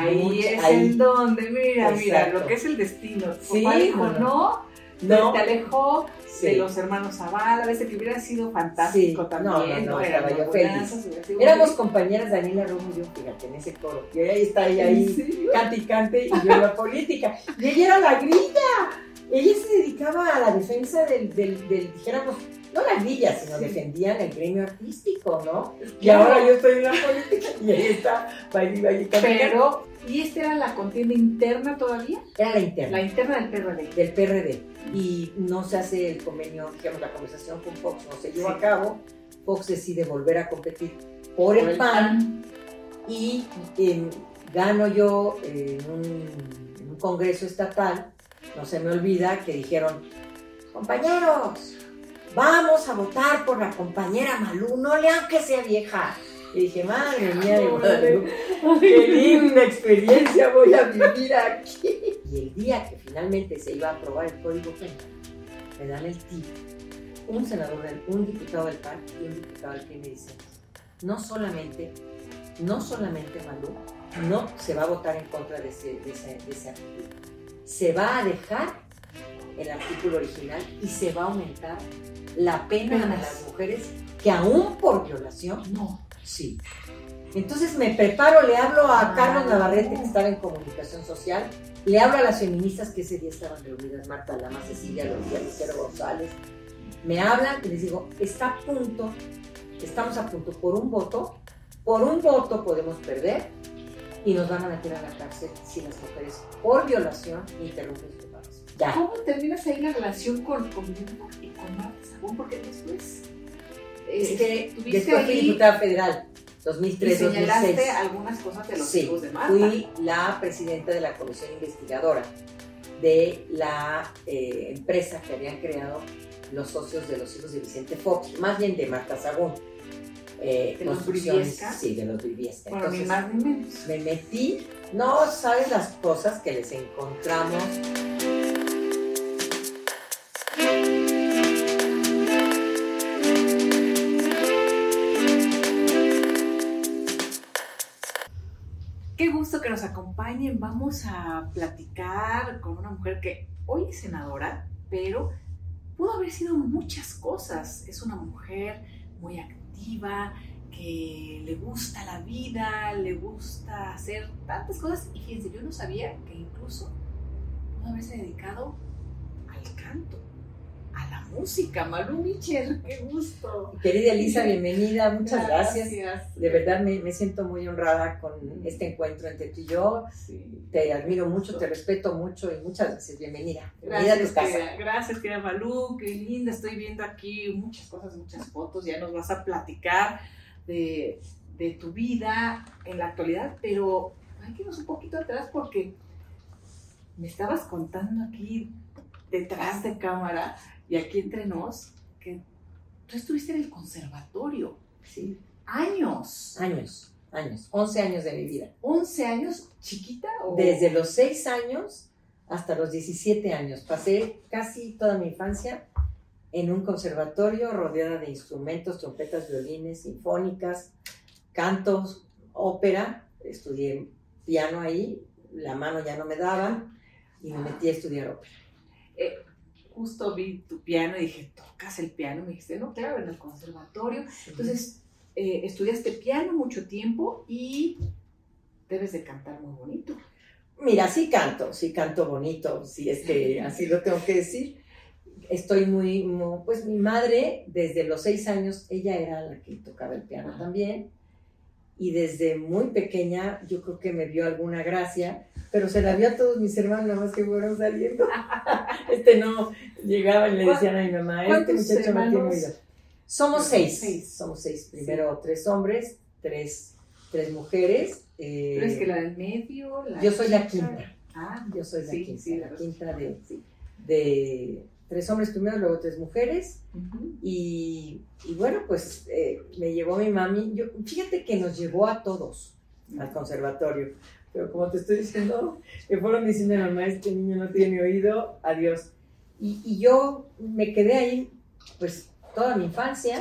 Ahí es en donde, mira, mira, lo que es el destino. Sí, dijo, no, no, te alejó de los hermanos Zavala, a veces que hubiera sido fantástico también. No, no, estaba yo feliz. Éramos compañeras Daniela Romo y yo, fíjate, en ese coro. Y ahí está ella ahí, cante y cante, y yo en la política. Y ella era la grilla. Ella se dedicaba a la defensa del, del, del dijéramos, no las villas, sino defendían el gremio artístico, ¿no? Y ahora yo estoy en la política y ahí está, Pero, ¿y esta era la contienda interna todavía? Era la interna. La interna del PRD. Del PRD. Y no se hace el convenio, digamos, la conversación con Fox no se llevó a cabo. Fox decide volver a competir por, el, PAN, y em, gano yo en un congreso estatal, no se me olvida que dijeron, compañeros, vamos a votar por la compañera Malú, no le aunque sea vieja. Y dije, madre mía de qué linda experiencia voy a vivir aquí. Y el día que finalmente se iba a aprobar el código penal, me dan el tip. Un senador, un diputado del PAN y un diputado del PRI me dicen, no solamente, no solamente Malú, no se va a votar en contra de ese, de ese, de ese artículo. Se va a dejar el artículo original y se va a aumentar la pena a las mujeres que aún por violación, no, sí. Entonces me preparo, le hablo a Carlos Navarrete, que estaba en comunicación social, le hablo a las feministas que ese día estaban reunidas, Marta Lama, Cecilia Lucía, Lucero González, me hablan y les digo, está a punto, estamos a punto por un voto, por un voto podemos perder y nos van a meter a la cárcel si las mujeres por violación interrumpen su ya. ¿Cómo terminas ahí la relación con, con y con Marta porque después este, tuviste después diputada federal, 2003 y señalaste algunas cosas de los hijos de Marta. Fui la presidenta de la comisión investigadora de la eh, empresa que habían creado los socios de los hijos de Vicente Fox, más bien de Marta Sagún. Eh, ¿De los Briviesca? Sí, de los Briviesca. Bueno, ni más ni menos. Me metí, no sabes las cosas que les encontramos. Vamos a platicar con una mujer que hoy es senadora, pero pudo haber sido muchas cosas. Es una mujer muy activa, que le gusta la vida, le gusta hacer tantas cosas. Y fíjense, yo no sabía que incluso pudo haberse dedicado al canto a la música. Malu Michel, qué gusto. Querida Elisa, bienvenida, muchas gracias. De verdad me, siento muy honrada con este encuentro entre tú y yo. Te admiro mucho, te respeto mucho y muchas gracias. Bienvenida. Gracias, querida, gracias, querida Malú, qué linda. Estoy viendo aquí muchas cosas, muchas fotos. Ya nos vas a platicar de, de tu vida en la actualidad, pero hay que irnos un poquito atrás porque me estabas contando aquí detrás de cámara y aquí entre nos, que tú estuviste en el conservatorio. Sí. Años. Años, años. 11 años de mi vida. 11 años, chiquita o... Desde los 6 años hasta los 17 años. Pasé casi toda mi infancia en un conservatorio rodeada de instrumentos, trompetas, violines, sinfónicas, cantos, ópera. Estudié piano ahí, la mano ya no me daba y me metí a estudiar ópera. Eh, justo vi tu piano y dije, ¿tocas el piano? Me dijiste, no, claro, en el conservatorio. Entonces, eh, estudiaste piano mucho tiempo y debes de cantar muy bonito. Mira, sí canto, sí canto bonito, sí, es que así lo tengo que decir. Estoy muy, pues mi madre, desde los seis años, ella era la que tocaba el piano también y desde muy pequeña yo creo que me vio alguna gracia, pero se la vio a todos mis hermanos, nada más que fueron saliendo. este no, llegaba y le decían a mi mamá, este muchacho no tiene oído. Somos seis. somos seis, primero tres hombres, tres, tres mujeres. Eh, ¿Pero es que la del medio? yo soy la quinta. Ah, yo soy la quinta, la quinta de, de tres hombres primero, luego tres mujeres. y, bueno, pues eh, me llevó mi mami. Yo, fíjate que nos llevó a todos al conservatorio. Pero como te estoy diciendo, me fueron diciendo, mamá, este niño no tiene oído, adiós. Y, y yo me quedé ahí, pues, toda mi infancia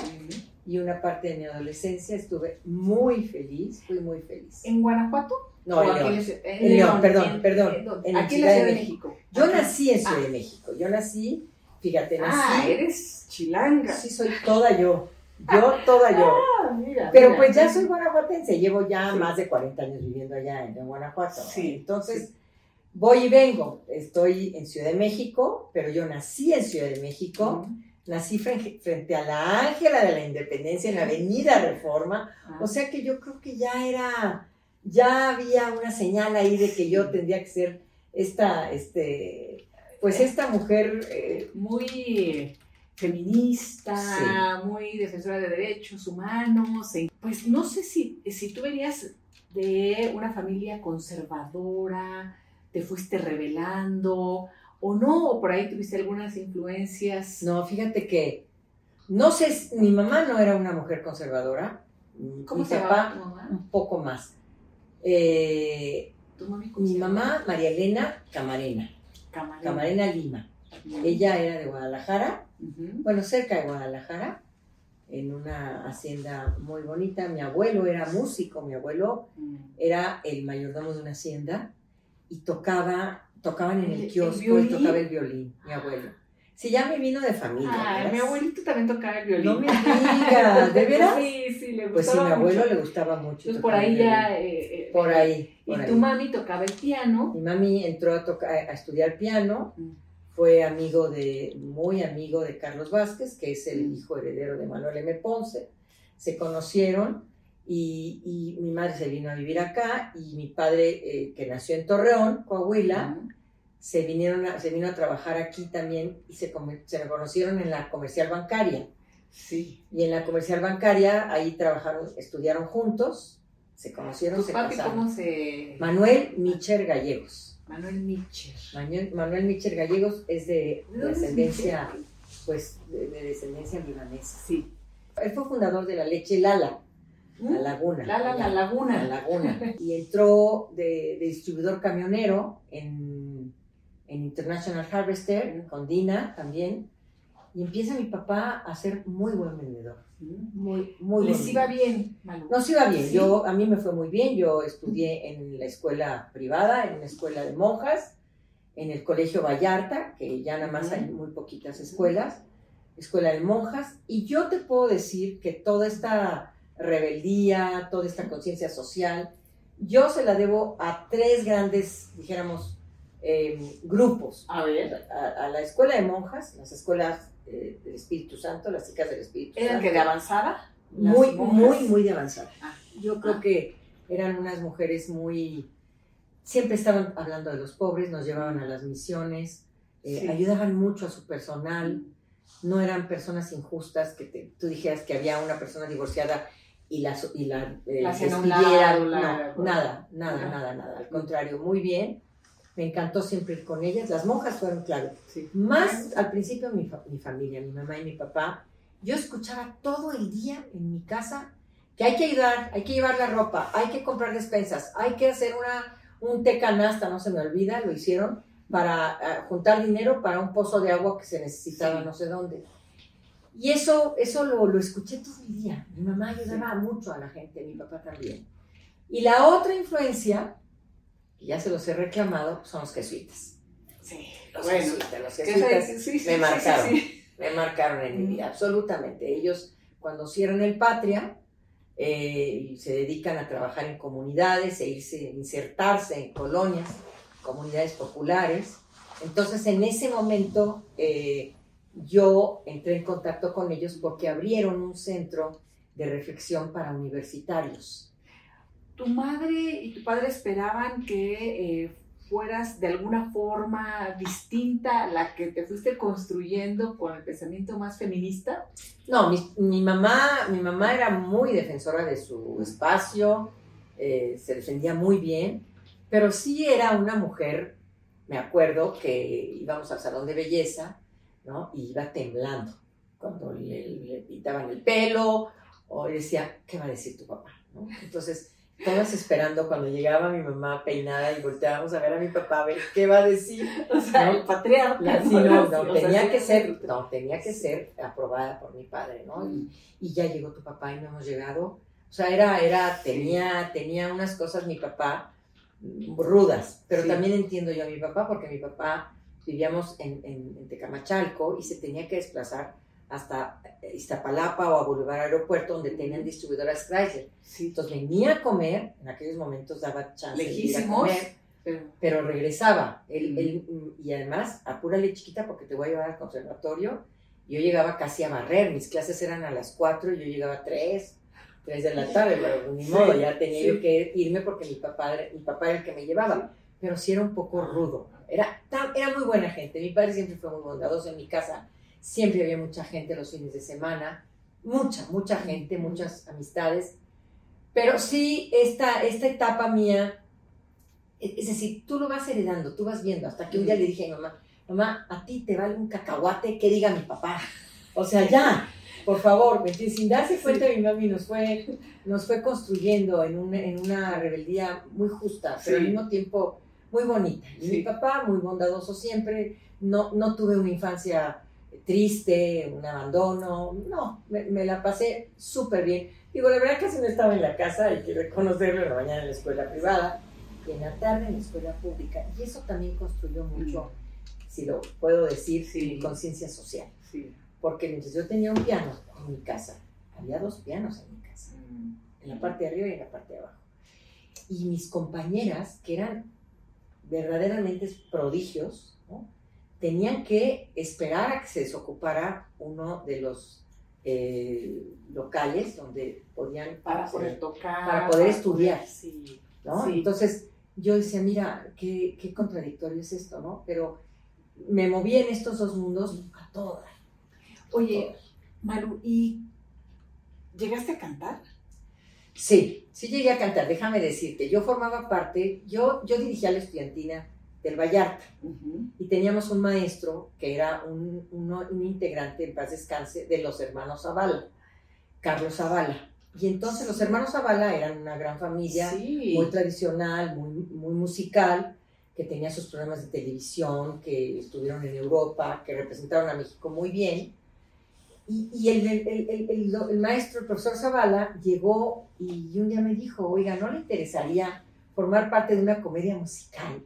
y una parte de mi adolescencia. Estuve muy feliz, fui muy feliz. ¿En Guanajuato? No, en León. En, León, perdón, perdón. En, aquí en la Ciudad de México. Yo nací en Ciudad de México. Yo nací, fíjate, nací. Ah, eres chilanga. Sí, soy toda yo. Yo, toda yo. Ah, mira, Pero pues ya soy guanajuatense. Llevo ya más de 40 años viviendo allá en, Guanajuato. Sí. Entonces, voy y vengo. Estoy en Ciudad de México, pero yo nací en Ciudad de México. Nací frente, a la Ángela de la Independencia en la Avenida Reforma. Ah. O sea que yo creo que ya era, ya había una señal ahí de que yo tendría que ser esta, este, pues esta mujer eh, muy feminista, muy defensora de derechos humanos. Pues no sé si, si tú venías de una familia conservadora, te fuiste revelando o no, o por ahí tuviste algunas influencias. No, fíjate que, no sé, mi mamá no era una mujer conservadora, ¿Cómo mi se papá mamá? un poco más. Eh, mi mamá, María Elena Camarena, Camarena, Lima. Ella era de Guadalajara, bueno, cerca de Guadalajara, en una hacienda muy bonita. Mi abuelo era músico, mi abuelo mm. era el mayordomo de una hacienda y tocaba tocaban en el, kiosco y tocaba el violín, mi abuelo. Sí, ya me vino de familia. Ah, mi abuelito también tocaba el violín. No me digas, ¿de veras? Sí, sí, le gustaba Pues sí, mi abuelo le gustaba mucho. Pues por ahí ya... Eh, eh, por ahí. y tu mami tocaba el piano. Mi mami entró a, tocar, a estudiar piano. Mm. Fue amigo de, muy amigo de Carlos Vázquez, que es el hijo heredero de Manuel M. Ponce. Se conocieron y, mi madre se vino a vivir acá y mi padre, eh, que nació en Torreón, Coahuila, se, vinieron se vino a trabajar aquí también y se, se conocieron en la comercial bancaria. Sí. Y en la comercial bancaria ahí trabajaron, estudiaron juntos, se conocieron, se papi cómo se...? Manuel Micher Gallegos. Manuel Micher. Manuel, Micher Gallegos es de, descendencia, pues, de, de descendencia libanesa. Sí. Él fue fundador de la leche Lala la Laguna. La, la, la Laguna. La Laguna. y entró de, distribuidor camionero en, en, International Harvester, con Dina también. Y empieza mi papá a ser muy buen vendedor. Muy, muy ¿Les iba bien, No, se iba bien. Yo, a mí me fue muy bien. Yo estudié en la escuela privada, en la escuela de monjas, en el colegio Vallarta, que ya nada más hay muy poquitas escuelas, escuela de monjas. Y yo te puedo decir que toda esta rebeldía, toda esta conciencia social, yo se la debo a tres grandes, dijéramos, em, grupos. A ver. A, la escuela de monjas, las escuelas eh, del Espíritu Santo, las chicas del Espíritu Santo. ¿Eran que de avanzada? Muy, muy, muy de avanzada. Ah. Yo creo ah. que eran unas mujeres muy... Siempre estaban hablando de los pobres, nos llevaban a las misiones, eh, ayudaban mucho a su personal, no eran personas injustas que tú dijeras que había una persona divorciada y la, y la, eh, la no, nada, nada, nada, nada. Al contrario, muy bien. Me encantó siempre ir con ellas. Las monjas fueron, claro. Más al principio mi, mi familia, mi mamá y mi papá. Yo escuchaba todo el día en mi casa que hay que ayudar, hay que llevar la ropa, hay que comprar despensas, hay que hacer una, un té canasta, no se me olvida, lo hicieron para eh, juntar dinero para un pozo de agua que se necesitaba no sé dónde. Y eso, eso lo, lo, escuché todo el día. Mi mamá ayudaba mucho a la gente, mi papá también. Y la otra influencia, que ya se los he reclamado, son los jesuitas. Sí, los jesuitas. Los jesuitas me marcaron, me marcaron en mi vida, absolutamente. Ellos, cuando cierran el Patria, eh, se dedican a trabajar en comunidades e irse, insertarse en colonias, comunidades populares. Entonces, en ese momento, eh, yo entré en contacto con ellos porque abrieron un centro de reflexión para universitarios. ¿Tu madre y tu padre esperaban que eh, fueras de alguna forma distinta a la que te fuiste construyendo con el pensamiento más feminista? No, mi, mamá, mi mamá era muy defensora de su espacio, eh, se defendía muy bien, pero sí era una mujer, me acuerdo que íbamos al salón de belleza ¿no? Y iba temblando cuando le, le pintaban el pelo o decía, ¿qué va a decir tu papá? Entonces, todas esperando cuando llegaba mi mamá peinada y volteábamos a ver a mi papá a ver qué va a decir. O sea, el patriarca. no, tenía que ser, no, tenía que ser aprobada por mi padre, ¿no? Y, y, ya llegó tu papá y no hemos llegado. O sea, era, era, tenía, tenía unas cosas mi papá rudas, pero también entiendo yo a mi papá, porque mi papá vivíamos en, en, Tecamachalco y se tenía que desplazar hasta Iztapalapa o a Boulevard Aeropuerto, donde tenían distribuidoras Chrysler. Entonces venía a comer, en aquellos momentos daba chance de ir a comer, pero, regresaba. Él, y además, apúrale chiquita porque te voy a llevar al conservatorio. Yo llegaba casi a barrer, mis clases eran a las 4 y yo llegaba a 3, 3 de la tarde, pero ni modo, ya tenía yo que irme porque mi papá, mi papá era el que me llevaba. Pero sí era un poco rudo. Era, era muy buena gente. Mi padre siempre fue muy bondadoso en mi casa. Siempre había mucha gente los fines de semana. Mucha, mucha gente, muchas amistades. Pero sí, esta, esta etapa mía es decir, tú lo vas heredando, tú vas viendo, hasta que un día le dije a mi mamá, mamá, a ti te vale un cacahuate que diga mi papá. O sea, ya, por favor, sin darse cuenta mi mami nos fue, nos fue construyendo en una, en una rebeldía muy justa, pero al mismo tiempo muy bonita. Y mi papá, muy bondadoso siempre, no, no tuve una infancia triste, un abandono, no, me, la pasé súper bien. Digo, la verdad casi no estaba en la casa, hay que reconocerlo, la mañana en la escuela privada, en la tarde en la escuela pública. Y eso también construyó mucho, si lo puedo decir, mi conciencia social. Porque mientras yo tenía un piano en mi casa, había dos pianos en mi casa, mm. en la parte de arriba y en la parte de abajo. Y mis compañeras, que eran verdaderamente prodigios, tenían que esperar a que se desocupara uno de los eh, locales donde podían para poder tocar, para poder estudiar. ¿no? Entonces, yo decía, mira, qué, qué contradictorio es esto, ¿no? Pero me moví en estos dos mundos a todas. Oye, Maru, ¿y llegaste a cantar? Sí, sí llegué a cantar, déjame decirte, yo formaba parte, yo, yo dirigía la estudiantina del Vallarta y teníamos un maestro que era un, un, integrante, en paz descanse, de los hermanos Zavala, Carlos Zavala. Y entonces los hermanos Zavala eran una gran familia, muy tradicional, muy, muy musical, que tenía sus programas de televisión, que estuvieron en Europa, que representaron a México muy bien. Y, y el, el, el, el, maestro, el profesor Zavala, llegó y un día me dijo, oiga, ¿no le interesaría formar parte de una comedia musical?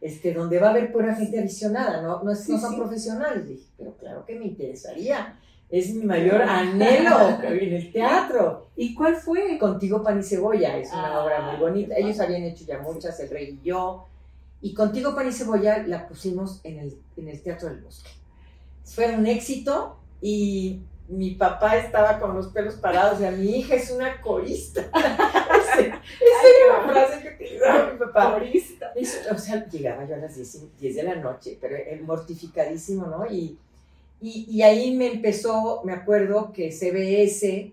Este, donde va a haber pura gente aficionada, no, no, son profesionales. dije, pero claro que me interesaría es mi mayor anhelo en el teatro. ¿Y cuál fue? Contigo Pan y Cebolla, es una obra muy bonita. Ellos habían hecho ya muchas, El Rey y yo. Y Contigo Pan y Cebolla la pusimos en el, en el Teatro del Bosque. Fue un éxito y mi papá estaba con los pelos parados, o sea, mi hija es una corista. esa era la frase que utilizaba mi papá. O sea, llegaba yo a las 10, 10 de la noche, pero mortificadísimo, ¿no? Y y, ahí me empezó, me acuerdo que CBS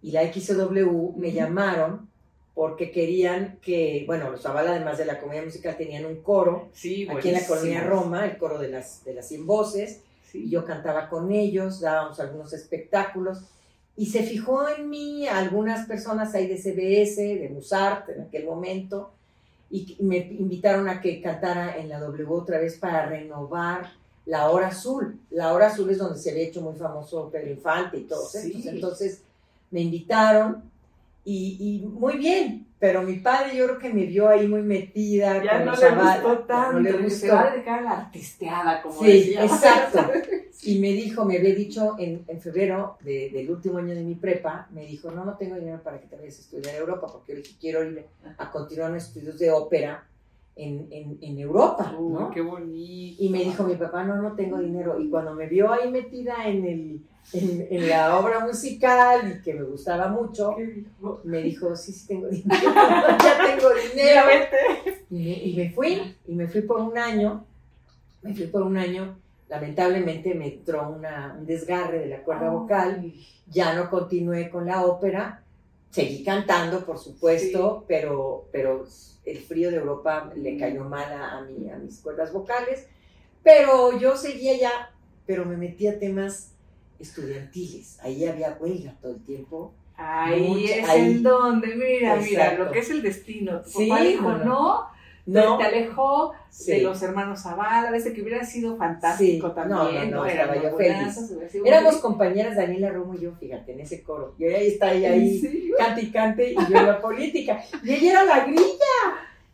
y la XW me llamaron porque querían que, bueno, los Zavala, además de la comedia musical, tenían un coro aquí en la colonia Roma, el coro de las, de las 100 voces, y yo cantaba con ellos, dábamos algunos espectáculos, y se fijó en mí algunas personas ahí de CBS, de Musart en aquel momento, y me invitaron a que cantara en la W otra vez para renovar la Hora Azul. La Hora Azul es donde se había hecho muy famoso Pedro Infante y todos Entonces me invitaron y, muy bien, pero mi padre yo creo que me vio ahí muy metida. Ya no le tanto, no le gustó. se va a dedicar a la artisteada, como Sí, exacto. Y me dijo, me había dicho en, en febrero del último año de mi prepa, me dijo, no, no tengo dinero para que te vayas a estudiar a Europa, porque yo quiero ir a continuar mis estudios de ópera en, en, Europa, ¿no? qué bonito. Y me dijo mi papá, no, no tengo dinero. Y cuando me vio ahí metida en, el, en, la obra musical y que me gustaba mucho, me dijo, sí, sí tengo dinero, ya tengo dinero. Y me, fui, y me fui por un año, me fui por un año, lamentablemente me entró una, un desgarre de la cuerda vocal, ya no continué con la ópera, seguí cantando, por supuesto, pero, pero el frío de Europa le cayó mal a, mí, a mis cuerdas vocales, pero yo seguía ya, pero me metía a temas estudiantiles, ahí había huelga todo el tiempo. Ahí es en donde, mira, mira, lo que es el destino. Tu papá dijo, no, no, te alejó de los hermanos Zavala, ese que hubiera sido fantástico también. No, no, no, estaba yo feliz. Éramos compañeras Daniela Romo y yo, fíjate, en ese coro. Y ahí está ella ahí, cante y cante, y yo en la política. Y ella era la grilla.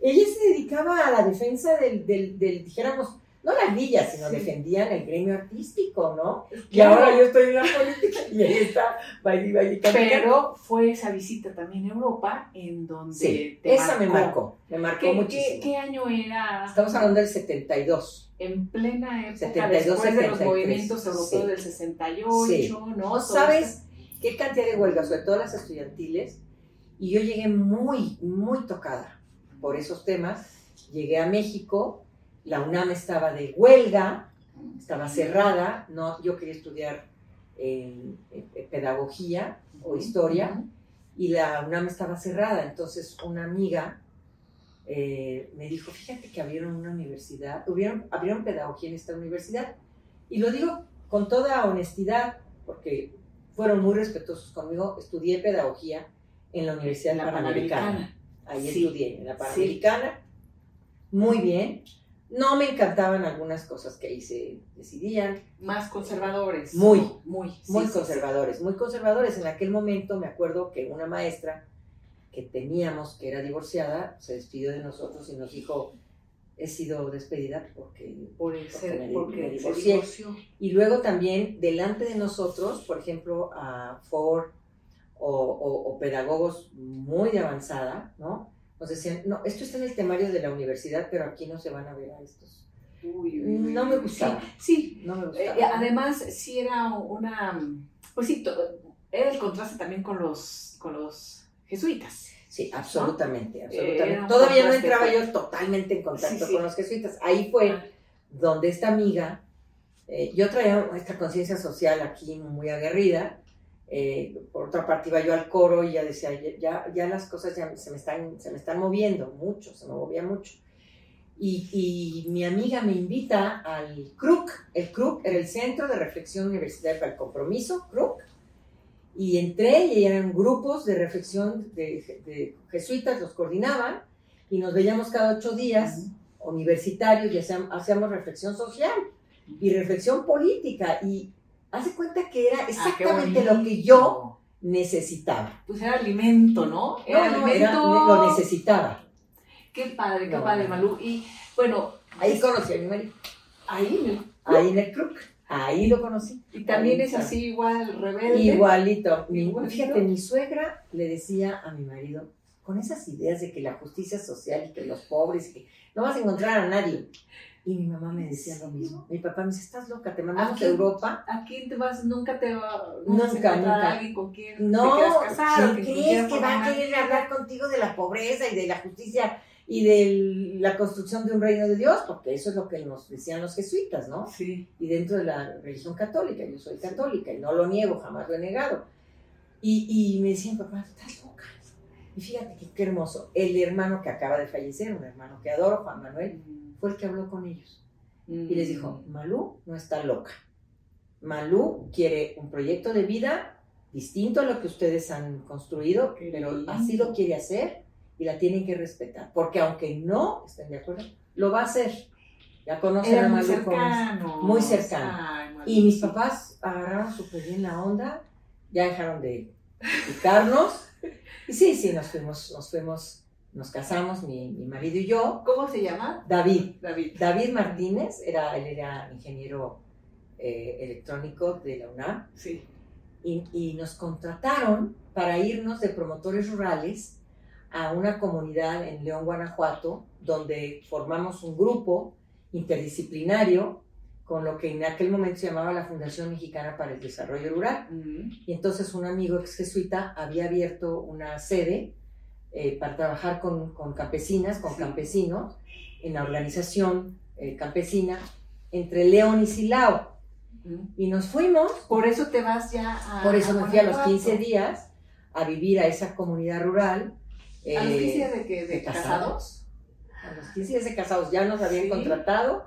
ella se dedicaba a la defensa del, del, del dijéramos, no las villas, sino defendían el gremio artístico, ¿no? Y ahora yo estoy en la política y ahí está, baile, baile, Pero fue esa visita también a Europa en donde sí, esa me marcó, me marcó muchísimo. ¿qué, ¿qué, año era? Estamos hablando del 72. En plena época, 72, después 73, de los movimientos europeos sí. del 68, sí. ¿no? ¿Sabes qué cantidad de huelgas, sobre todo las estudiantiles? Y yo llegué muy, muy tocada por esos temas. Llegué a México, la UNAM estaba de huelga, estaba cerrada, no, yo quería estudiar eh, eh, pedagogía o historia y la UNAM estaba cerrada, entonces una amiga eh, me dijo, fíjate que abrieron una universidad, abrieron, abrieron pedagogía en esta universidad y lo digo con toda honestidad porque fueron muy respetuosos conmigo, estudié pedagogía en la Universidad la Panamericana. Panamericana. Ahí Sí. estudié, en la Panamericana. Muy bien. No me encantaban algunas cosas que ahí se decidían. Más conservadores. Muy, muy, sí, Muy sí, conservadores, muy conservadores. En aquel momento me acuerdo que una maestra que teníamos, que era divorciada, se despidió de nosotros y nos dijo, he sido despedida porque... Por el porque ser- me- porque me divorcié. Y luego también delante de nosotros, por ejemplo, a Ford o, o- o pedagogos muy de avanzada, ¿no? Nos decían, no, esto está en el temario de la universidad, pero aquí no se van a ver a estos. Uy, uy, uy. No me gustaba. Sí, No me Eh, gustaba. además, sí era una, pues sí, era el contraste también con los, con los jesuitas. Sí, absolutamente, era absolutamente. Todavía no entraba yo totalmente en contacto Sí, sí. con los jesuitas. Ahí fue Ah. donde esta amiga, eh, yo traía esta conciencia social aquí muy aguerrida. Eh, por otra parte iba yo al coro y ya decía, ya, ya, las cosas ya se me, están, se me están moviendo mucho, se me movía mucho. Y, y mi amiga me invita al CRUC. El CRUC era el Centro de Reflexión Universitaria para el Compromiso, CRUC. Y entré y eran grupos de reflexión de, de jesuitas, los coordinaban y nos veíamos cada ocho días universitarios y hacíamos, hacíamos reflexión social y reflexión política. Y hace cuenta que era Ah, exactamente lo que yo necesitaba. Pues era alimento, ¿no? Era No, no, alimento. era- lo necesitaba. Qué padre, qué No, padre, no. Malú. Y bueno, Ahí conocí a mi marido, ahí, ahí en el CRUC, ahí lo conocí. y también Ahí es está. así igual, rebelde. Igualito. Fíjate, mi suegra le decía a mi marido, con esas ideas de que la justicia social y que los pobres, que no vas a encontrar a nadie. Y mi mamá me decía lo mismo. Mi papá me dice, estás loca, te mandamos a Europa. ¿A quién te vas? Nunca te va no Nunca, vas a encontrar nunca. a alguien con quien te No, quieras casar. o ¿quién que crees que va a querer hablar contigo de la pobreza y de la justicia y de la construcción de un reino de Dios? Porque eso es lo que nos decían los jesuitas, ¿no? Sí. y dentro de la religión católica. Yo soy católica y no lo niego, jamás lo he negado. Y, y me decían, papá, estás loca. Y fíjate que, qué hermoso. El hermano que acaba de fallecer, un hermano que adoro, Juan Manuel, fue el que habló con ellos. Y les dijo, Malú no está loca. Malú quiere un proyecto de vida distinto a lo que ustedes han construido, Qué pero lindo. así lo quiere hacer y la tienen que respetar. Porque aunque no estén de acuerdo, lo va a hacer. Ya conocen Era a muy Malú es. cercano. muy cercano. Ay, Y mis papás agarraron súper bien la onda, ya dejaron de picarnos. Y sí, sí, nos fuimos, nos fuimos, nos casamos, mi, mi marido y yo. ¿Cómo se llama? David, David. David Martínez, era, él era ingeniero eh, electrónico de la UNAM, Sí. y, y nos contrataron para irnos de promotores rurales a una comunidad en León, Guanajuato, donde formamos un grupo interdisciplinario con lo que en aquel momento se llamaba la Fundación Mexicana para el Desarrollo Rural. Mm. Y entonces un amigo ex jesuita había abierto una sede eh, para trabajar con, con campesinas, con Sí. campesinos, en la organización eh, campesina entre León y Silao. Y nos fuimos Por eso te vas ya a. por eso me fui a los Guanajuato. 15 días a vivir a esa comunidad rural. ¿A los eh, 15 días de, que, de, de casados? casados. a los 15 días de casados ya nos habían Sí. contratado.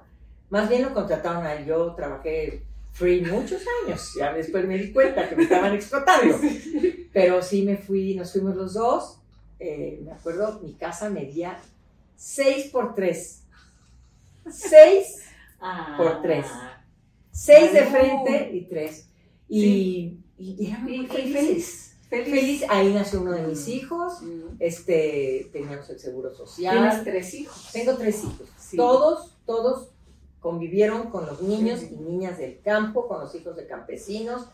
Más bien lo contrataron a él. Yo trabajé free muchos años. Ya después me di cuenta que me estaban explotando. Pero sí me fui, nos fuimos los dos. Eh, me acuerdo, mi casa medía 6 por 3. 6 Ah. Por tres. Seis de Ay, no. frente y tres. Y, Y, muy y felices. feliz. Feliz. Ahí nació uno de mis hijos. Este, teníamos el seguro social. Tienes tres hijos. Tengo tres hijos. Todos, todos convivieron con los niños y niñas del campo, con los hijos de campesinos.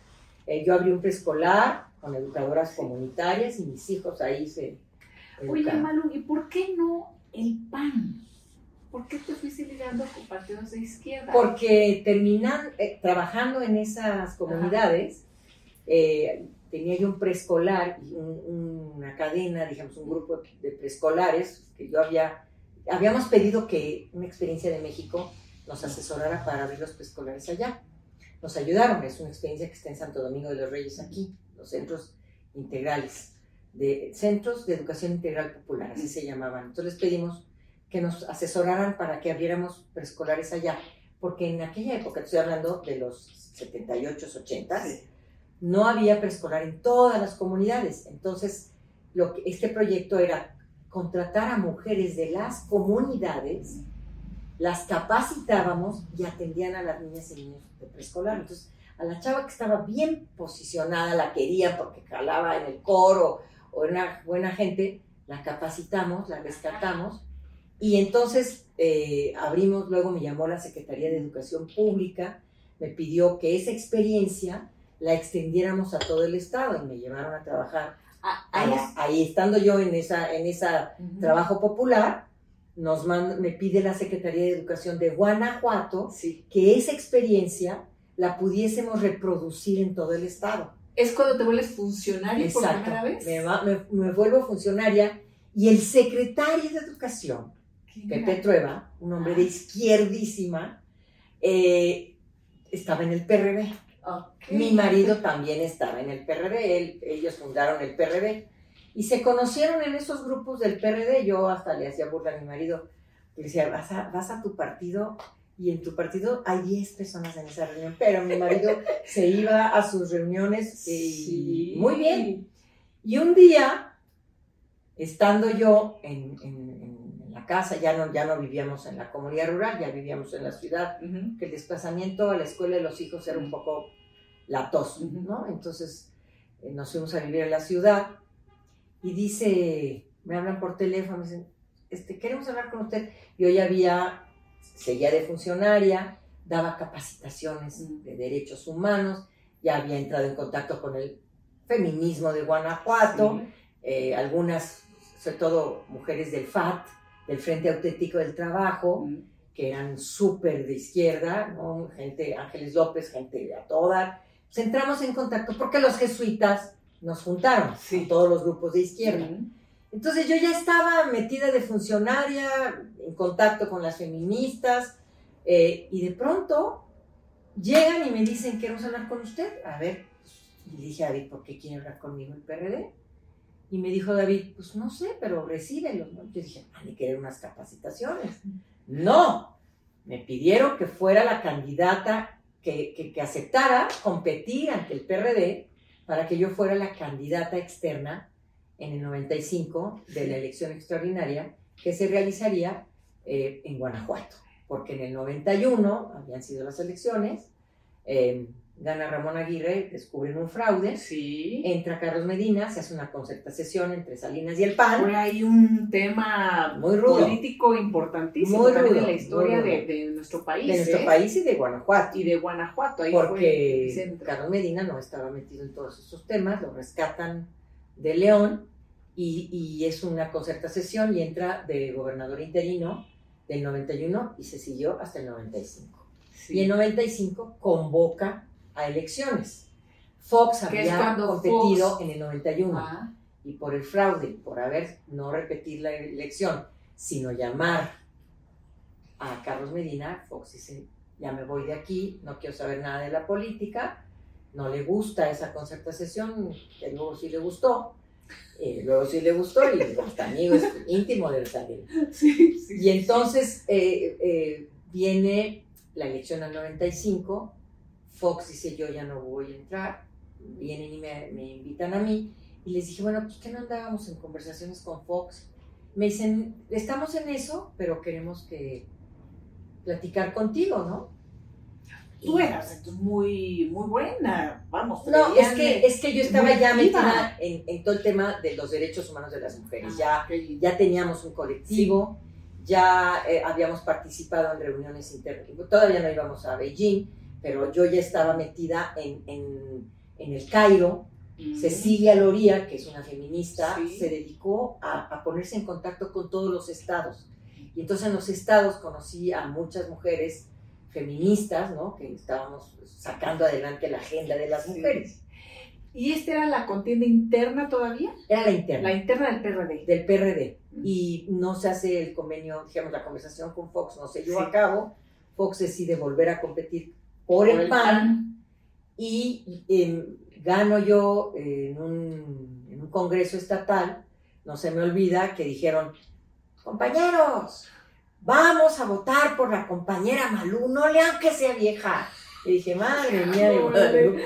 Eh, yo abrí un preescolar con educadoras comunitarias y mis hijos ahí se. Oye, Malu, ¿y por qué no el PAN? ¿Por qué te fuiste ligando con partidos de izquierda? Porque terminan eh, trabajando en esas comunidades, eh, tenía yo un preescolar una cadena, digamos, un grupo de preescolares que yo había, habíamos pedido que una experiencia de México nos asesorara para abrir los preescolares allá. Nos ayudaron, es una experiencia que está en Santo Domingo de los Reyes aquí, los centros integrales, de centros de educación integral popular, así se llamaban. Entonces les pedimos que nos asesoraran para que abriéramos preescolares allá, porque en aquella época, estoy hablando de los 78, 80, no había preescolar en todas las comunidades. Entonces, lo que, este proyecto era contratar a mujeres de las comunidades, las capacitábamos y atendían a las niñas y niños de preescolar. Entonces, a la chava que estaba bien posicionada, la quería porque jalaba en el coro o una buena gente, la capacitamos, la rescatamos y entonces eh, abrimos, luego me llamó la Secretaría de Educación Pública, me pidió que esa experiencia la extendiéramos a todo el estado y me llevaron a trabajar. Ah, ahí, estando yo en esa, en esa trabajo popular, nos me pide la Secretaría de Educación de Guanajuato que esa experiencia la pudiésemos reproducir en todo el estado. ¿Es cuando te vuelves funcionaria por primera vez? Me, me, me vuelvo funcionaria y el secretario de Educación Pepe Trueba, un hombre de izquierdísima, eh, estaba en el PRD. Mi marido también estaba en el PRD, ellos fundaron el PRD. Y se conocieron en esos grupos del PRD. Yo hasta le hacía burla a mi marido. Le decía, vas a, vas a tu partido y en tu partido hay 10 personas en esa reunión. Pero mi marido se iba a sus reuniones y muy bien. Y un día, estando yo en casa, ya no, ya no vivíamos en la comunidad rural, ya vivíamos en la ciudad, que el desplazamiento a la escuela de los hijos era un poco latoso, ¿no? Entonces eh, nos fuimos a vivir en la ciudad y dice, me hablan por teléfono, me dicen, este, queremos hablar con usted. Yo ya había, seguía de funcionaria, daba capacitaciones de derechos humanos, ya había entrado en contacto con el feminismo de Guanajuato, eh, algunas, sobre todo mujeres del FAT, del Frente Auténtico del Trabajo, que eran súper de izquierda, ¿no? gente, Ángeles López, gente a toda. Pues entramos en contacto porque los jesuitas nos juntaron, sí. todos los grupos de izquierda. Entonces yo ya estaba metida de funcionaria, en contacto con las feministas, eh, y de pronto llegan y me dicen, queremos hablar con usted. A ver, y dije, a ver, ¿por qué quiere hablar conmigo el PRD? Y me dijo David, pues no sé, pero recíbelo. Yo dije, van a querer unas capacitaciones. No, me pidieron que fuera la candidata que, que, aceptara competir ante el PRD para que yo fuera la candidata externa en el 95 de la elección extraordinaria que se realizaría eh, en Guanajuato, porque en el 91 habían sido las elecciones. Eh, gana Ramón Aguirre, descubren un fraude, sí. entra Carlos Medina, se hace una concertación entre Salinas y el PAN. Fue hay un tema muy político importantísimo muy rudo, la historia de, nuestro país. De nuestro ¿eh? país y de Guanajuato. Y de Guanajuato, ahí Porque Carlos Medina no estaba metido en todos esos temas, lo rescatan de León y, y es una concertación y entra de gobernador interino del 91 y se siguió hasta el 95. Y en 95 convoca a elecciones. Fox había competido en el 91 ah. y por el fraude, por haber no repetir la elección, sino llamar a Carlos Medina, Fox dice, ya me voy de aquí, no quiero saber nada de la política, no le gusta esa concertación, que luego sí le gustó, eh, luego sí le gustó y hasta amigo es íntimo del Salinas. y entonces eh, eh, viene la elección al 95 Fox dice, yo ya no voy a entrar, vienen y me, invitan a mí. Y les dije, bueno, pues que no andábamos en conversaciones con Fox. Me dicen, estamos en eso, pero queremos que platicar contigo, ¿no? Tú eras muy, muy buena, vamos. No, es que, es que yo estaba ya metida en, en, todo el tema de los derechos humanos de las mujeres. Ah, ya, ya teníamos un colectivo, ya eh, habíamos participado en reuniones internas. Todavía no íbamos a Beijing, pero yo ya estaba metida en, en, en el Cairo. Mm. Cecilia Loría, que es una feminista, se dedicó a, a ponerse en contacto con todos los estados. Y entonces en los estados conocí a muchas mujeres feministas, ¿no? Que estábamos sacando adelante la agenda de las mujeres. ¿Y esta era la contienda interna todavía? Era la interna. La interna del PRD. Del PRD. Y no se hace el convenio, digamos, la conversación con Fox no se llevó a cabo. Fox decide volver a competir por, el, PAN, y em, gano yo en un, en un congreso estatal, no se me olvida, que dijeron, compañeros, vamos a votar por la compañera Malú, no lean que sea vieja. Y dije, madre mía de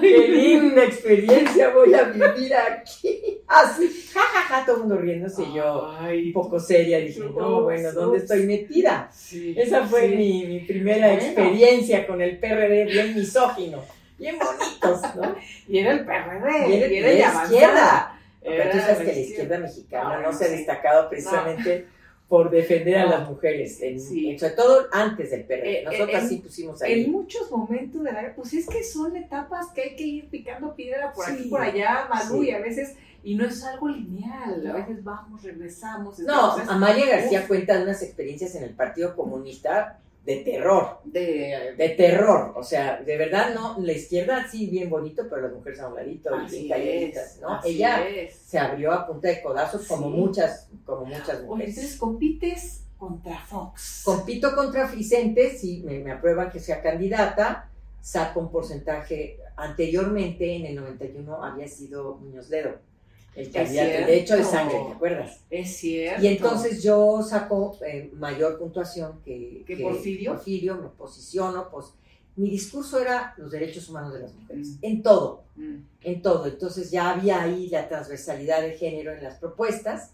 qué linda experiencia voy a vivir aquí. Así, jajaja, ja, ja, todo el mundo riéndose. yo, un poco seria, dije, no, bueno, ¿dónde estoy metida? Esa fue mi, mi, primera experiencia con el PRD, bien misógino, bien bonitos, ¿no? Y era el PRD, y era, y la izquierda. Pero tú sabes que la izquierda mexicana no, se ha destacado precisamente por defender a las mujeres, sobre todo antes del PRD. Eh, Nosotros sí pusimos ahí. En muchos momentos de la vida, pues es que son etapas que hay que ir picando piedra por aquí, por allá, Malú, y a veces, y no es algo lineal, a veces vamos, regresamos. No, Amalia García cuenta de unas experiencias en el Partido Comunista de terror. De, de, terror. O sea, de verdad, no, la izquierda sí, bien bonito, pero las mujeres a un ladito, bien calladitas, ¿no? Ella se abrió a punta de codazos como muchas, como muchas mujeres. entonces compites contra Fox. Compito contra Vicente, si me, me aprueban que sea candidata, saco un porcentaje. Anteriormente, en el 91, había sido Muñoz Ledo el candidato, de hecho de sangre, ¿te acuerdas? Es cierto. Y entonces yo saco eh, mayor puntuación que, que, Porfirio. Porfirio, me posiciono, pues mi discurso era los derechos humanos de las mujeres, mm. en todo, mm. en todo. Entonces ya había ahí la transversalidad de género en las propuestas.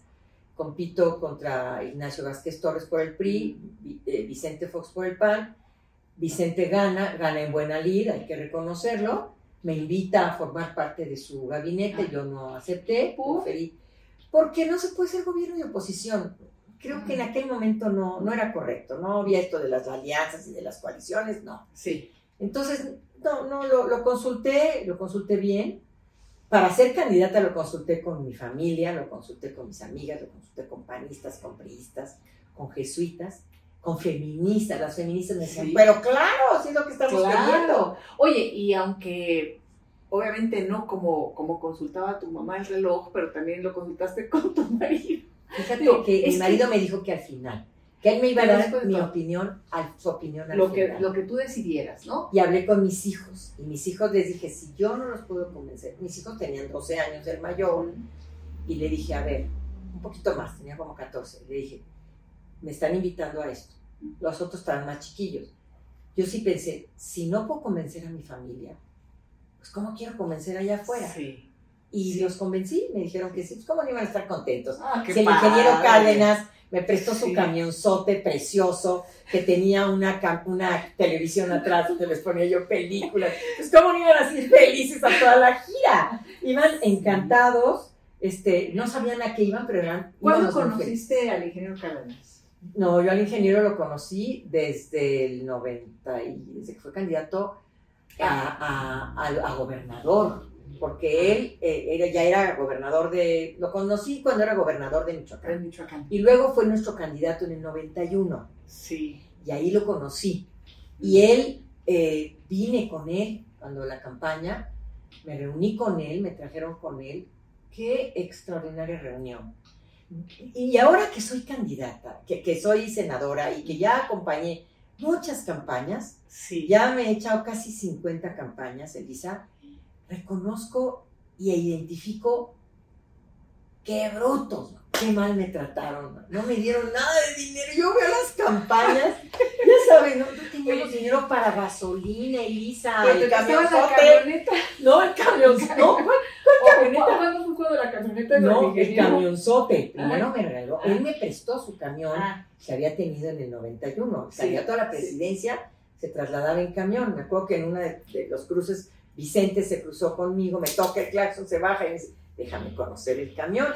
Compito contra Ignacio Vázquez Torres por el PRI, mm. eh, Vicente Fox por el PAN. Vicente gana, gana en buena lid, hay que reconocerlo me invita a formar parte de su gabinete, ah. yo no acepté, porque no se puede ser gobierno de oposición. Creo que en aquel momento no, no era correcto, no había esto de las alianzas y de las coaliciones, no. Sí. Entonces, no, no, lo, lo consulté, lo consulté bien. Para ser candidata lo consulté con mi familia, lo consulté con mis amigas, lo consulté con panistas, con priistas, con jesuitas con feministas, las feministas me decían, pero claro, sí es lo que estamos claro. Oye, y aunque obviamente no como, como consultaba tu mamá el reloj, pero también lo consultaste con tu marido. Fíjate que mi marido me dijo que al final, que él me iba a dar mi opinión, a su opinión al lo Que, lo que tú decidieras, ¿no? Y hablé con mis hijos, y mis hijos les dije, si yo no los puedo convencer, mis hijos tenían 12 años, el mayor, y le dije, a ver, un poquito más, tenía como 14, le dije, me están invitando a esto. Los otros estaban más chiquillos. Yo sí pensé, si no puedo convencer a mi familia, pues ¿cómo quiero convencer allá afuera? Sí. Y los convencí, me dijeron que sí, pues ¿cómo no iban a estar contentos? Ah, si el ingeniero Cárdenas me prestó su camionzote precioso, que tenía una, una televisión atrás donde les ponía yo películas. Pues cómo no iban a ser felices a toda la gira. Iban encantados, este, no sabían a qué iban, pero eran... ¿Cuándo conociste al ingeniero Cárdenas? No, yo al ingeniero lo conocí desde el 90, y desde que fue candidato a, a, gobernador, porque él eh, ya era gobernador de, lo conocí cuando era gobernador de Michoacán. Michoacán. Y luego fue nuestro candidato en el 91. Sí. Y ahí lo conocí. Y él, eh, vine con él cuando la campaña, me reuní con él, me trajeron con él. Qué extraordinaria reunión. Y ahora que soy candidata, que, soy senadora y que ya acompañé muchas campañas, sí. ya me he echado casi 50 campañas, Elisa, reconozco y identifico qué brutos, qué mal me trataron, no me dieron nada de dinero, yo veo las campañas, ya saben, no, teníamos dinero para gasolina, Elisa, el camionzote, no, el camión, no, ¿Cuándo fue cuando la camioneta No, el camionzote. Primero me regaló. Ah. Él me prestó su camión ah. que había tenido en el 91. Salía toda la presidencia, se trasladaba en camión. Me acuerdo que en una de, los cruces Vicente se cruzó conmigo, me toca el claxon, se baja y me dice, déjame conocer el camión.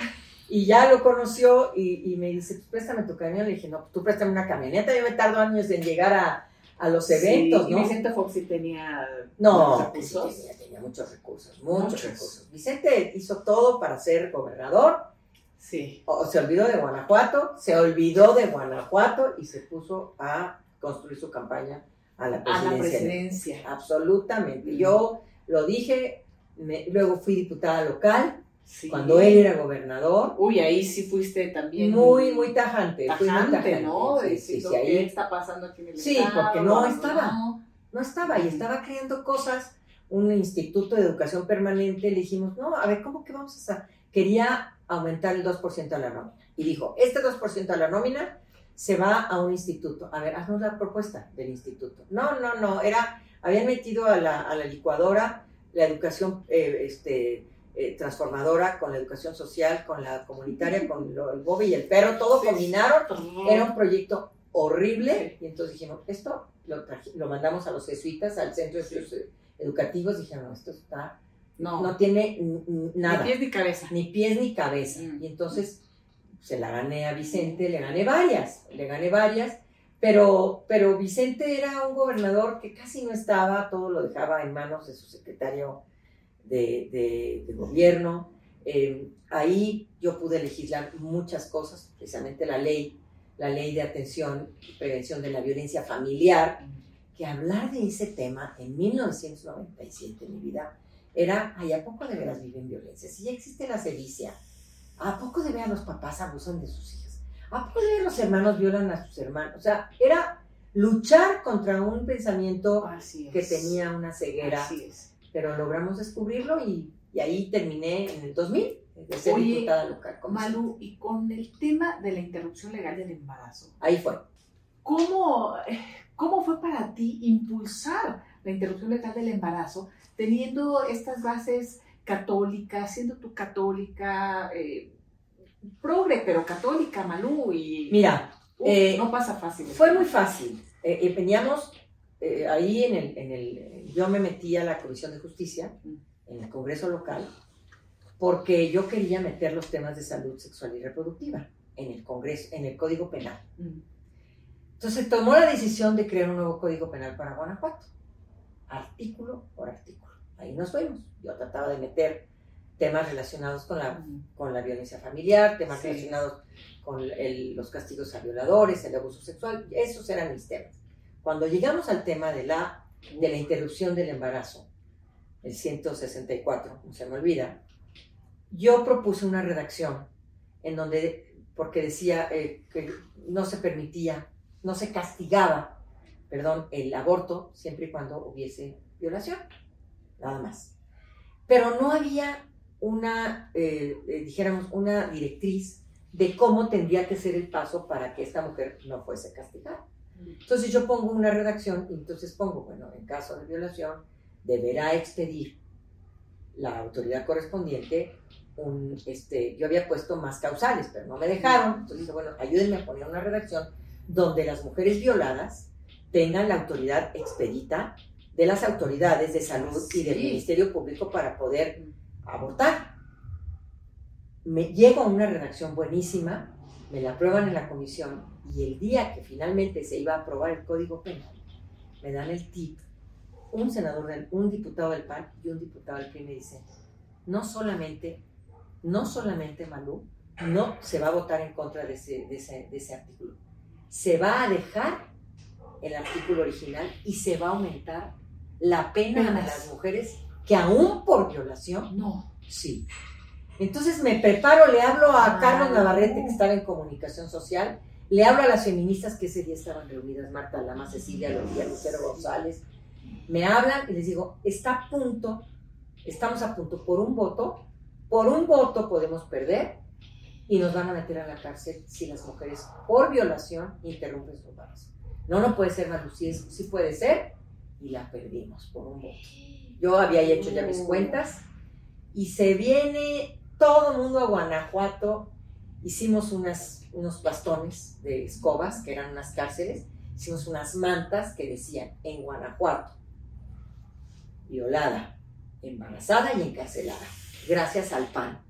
Y ya lo conoció y, me dice, pues préstame tu camión. Le dije, no, tú préstame una camioneta, yo me tardo años en llegar a, a los eventos, ¿no? Y Vicente Fox sí tenía no, recursos. Sí tenía, muchos recursos, muchos, recursos. Vicente hizo todo para ser gobernador. Sí. O, se olvidó de Guanajuato, se olvidó de Guanajuato y se puso a construir su campaña a la presidencia. A la presidencia. Absolutamente. Yo lo dije, luego fui diputada local cuando él era gobernador. Uy, ahí sí fuiste también. Muy, muy tajante. Tajante, ¿no? Sí, sí, sí, ahí... ¿Qué está pasando aquí en el Sí, porque no estaba. No, estaba y estaba creando cosas. Un instituto de educación permanente. Le dijimos, no, a ver, ¿cómo que vamos a hacer? Quería aumentar el 2% a la nómina. Y dijo, este 2% a la nómina se va a un instituto. A ver, haznos la propuesta del instituto. No, no, no. Era, habían metido a la, a la licuadora la educación eh, este, eh, transformadora, con la educación social, con la comunitaria, con el Bobby y el perro, todo combinaron. Era un proyecto horrible. Y entonces dijimos, esto lo, lo, mandamos a los jesuitas, al centro de estudios educativos. Dijeron, no, esto está. No, no tiene nada. Ni pies ni cabeza. Ni pies ni cabeza. Mm. Y entonces se la gané a Vicente, le gané varias, le gané varias. Pero, pero Vicente era un gobernador que casi no estaba, todo lo dejaba en manos de su secretario de, gobierno. Eh, ahí yo pude legislar muchas cosas, precisamente la ley, la ley de atención y prevención de la violencia familiar, que hablar de ese tema en 1997, en mi vida, era, ay, ¿a poco de veras viven violencia? Si ya existe la sevicia, ¿a poco de veras los papás abusan de sus hijas? ¿A poco de veras los hermanos violan a sus hermanos? O sea, era luchar contra un pensamiento que tenía una ceguera Así es pero logramos descubrirlo y, y ahí terminé en el 2000 de ser diputada local. Malu, y con el tema de la interrupción legal del embarazo. Ahí fue. ¿Cómo, cómo fue para ti impulsar la interrupción legal del embarazo teniendo estas bases católicas, siendo tú católica, eh, progre, pero católica, Malú? Y, Mira, eh, no pasa fácil. Fue muy fácil. Eh, eh veníamos ahí en el, en el, yo me metí a la Comisión de Justicia, en el Congreso local, porque yo quería meter los temas de salud sexual y reproductiva en el Congreso, en el Código Penal. Entonces tomó la decisión de crear un nuevo Código Penal para Guanajuato, artículo por artículo. Ahí nos fuimos. Yo trataba de meter temas relacionados con la, con la violencia familiar, temas relacionados con los castigos a violadores, el abuso sexual, esos eran mis temas. Cuando llegamos al tema de la, de la interrupción del embarazo, el 164, no se me olvida, yo propuse una redacción en donde, porque decía eh, que no se permitía, no se castigaba, perdón, el aborto siempre y cuando hubiese violación, nada más. Pero no había una, eh, eh, dijéramos, una directriz de cómo tendría que ser el paso para que esta mujer no fuese castigada. Entonces yo pongo una redacción y entonces pongo, bueno, en caso de violación, deberá expedir la autoridad correspondiente un, este, yo había puesto más causales, pero no me dejaron, entonces bueno, ayúdenme a poner una redacción donde las mujeres violadas tengan la autoridad expedita de las autoridades de salud y del Ministerio Público para poder abortar. Me llego a una redacción buenísima, me la aprueban en la comisión y el día que finalmente se iba a aprobar el Código Penal, me dan el tip, un senador, del, un diputado del PAN y un diputado del PRI me dicen, no solamente, no solamente Malú, no se va a votar en contra de ese, de ese, de ese artículo, se va a dejar el artículo original y se va a aumentar la pena a las mujeres que aún por violación, no, sí. Entonces me preparo, le hablo a Carlos Navarrete, que estaba en comunicación social, le hablo a las feministas que ese día estaban reunidas, Marta Lama, Cecilia Loría, Lucero González. Me hablan y les digo, está a punto, estamos a punto por un voto, por un voto podemos perder y nos van a meter a la cárcel si las mujeres por violación interrumpen su embarazo. No, no puede ser, Maru, sí, sí puede ser y la perdimos por un voto. Yo había hecho ya mis cuentas y se viene todo el mundo a Guanajuato hicimos unas, unos bastones de escobas, que eran unas cárceles, hicimos unas mantas que decían en Guanajuato, violada, embarazada y encarcelada, gracias al PAN.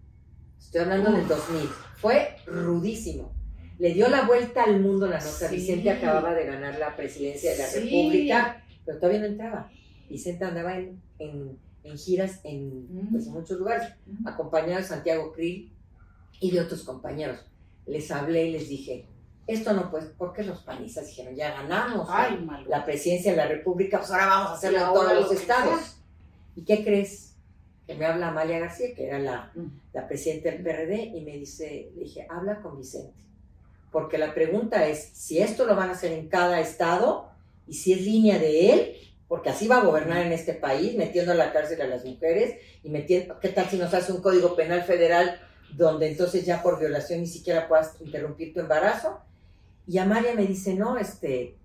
Estoy hablando del 2000. Fue rudísimo. Le dio la vuelta al mundo la nota. Vicente acababa de ganar la presidencia de la República, pero todavía no entraba. Vicente andaba en, giras en pues, muchos lugares, acompañado de Santiago Krill y de otros compañeros. Les hablé y les dije, esto no puede, porque los panistas dijeron, ya ganamos la presidencia de la República, pues ahora vamos a hacerlo en todos los estados. ¿Y qué crees? Que me habla Amalia García, que era la, la presidenta del PRD, y me dice, le dije, habla con Vicente. Porque la pregunta es si esto lo van a hacer en cada estado y si es línea de él, porque así va a gobernar en este país, metiendo a la cárcel a las mujeres y metiendo, ¿qué tal si nos hace un código penal federal donde entonces ya por violación ni siquiera puedas interrumpir tu embarazo? Y Amalia me dice, no, este,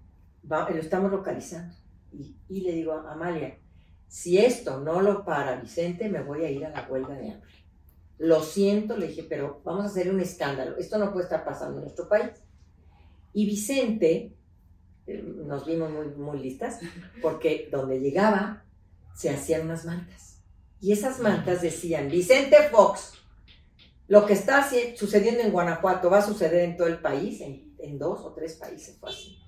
lo estamos localizando. Y, y le digo, Amalia, si esto no lo para Vicente, me voy a ir a la huelga de hambre. Lo siento, le dije, pero vamos a hacer un escándalo. Esto no puede estar pasando en nuestro país. Y Vicente, eh, nos vimos muy, muy listas, porque donde llegaba se hacían unas mantas. Y esas mantas decían, Vicente Fox, lo que está sucediendo en Guanajuato va a suceder en todo el país, en, en dos o tres países fue así.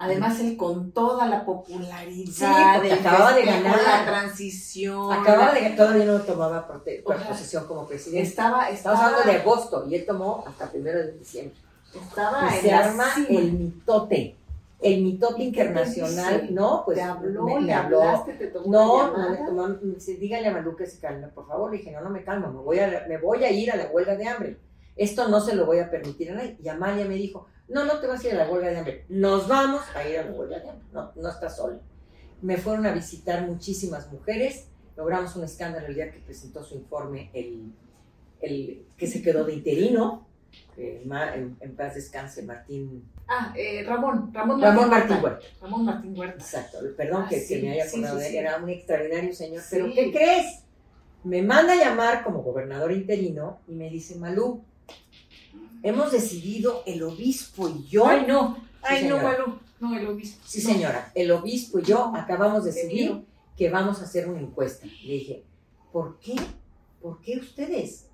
Además, él con toda la popularidad, sí, acababa de ganar la transición. Acababa de todavía no tomaba posesión como presidente. Estaba, estaba hablando de agosto y él tomó hasta primero de diciembre. Estaba y se arma el mitote. El mitote internacional, ¿no? Pues te habló, me, me habló. Hablaste, te tomó no, no me tomó, dígale a Malú que se calme, por favor. Le dije, no, no me calmo, me voy, a, me voy a ir a la huelga de hambre. Esto no se lo voy a permitir a nadie. Y Amalia me dijo, no, no te vas a ir a la huelga de hambre. Nos vamos a ir a la huelga de hambre. No, no estás sola. Me fueron a visitar muchísimas mujeres. Logramos un escándalo el día que presentó su informe, el, el que se quedó de interino. en, paz descanse, Martín. Ah, eh, Ramón, Ramón, Ramón Martín, Huerta. Ramón Martín Huerta. Exacto, perdón que, ah, me haya acordado de él, era un extraordinario señor. Pero ¿qué crees? Me manda a llamar como gobernador interino y me dice, Malú, hemos decidido el obispo y yo. Ay, no, ay, no, Malú. No, el obispo. Sí, señora, el obispo y yo acabamos de decidir que vamos a hacer una encuesta. Le dije, ¿por qué? ¿Por qué ustedes?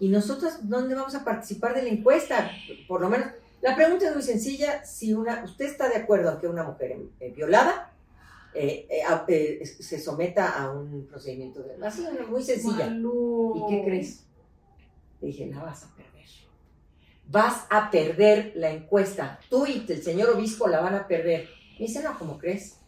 Y nosotros, ¿dónde vamos a participar de la encuesta? Por lo menos, la pregunta es muy sencilla. Si una, usted está de acuerdo en que una mujer eh, violada eh, eh, se someta a un procedimiento de... Así, muy sencilla. ¿Y qué crees? Le dije, la vas a perder vas a perder la encuesta. Tú y el señor obispo la van a perder. Me dice, no, ¿cómo crees?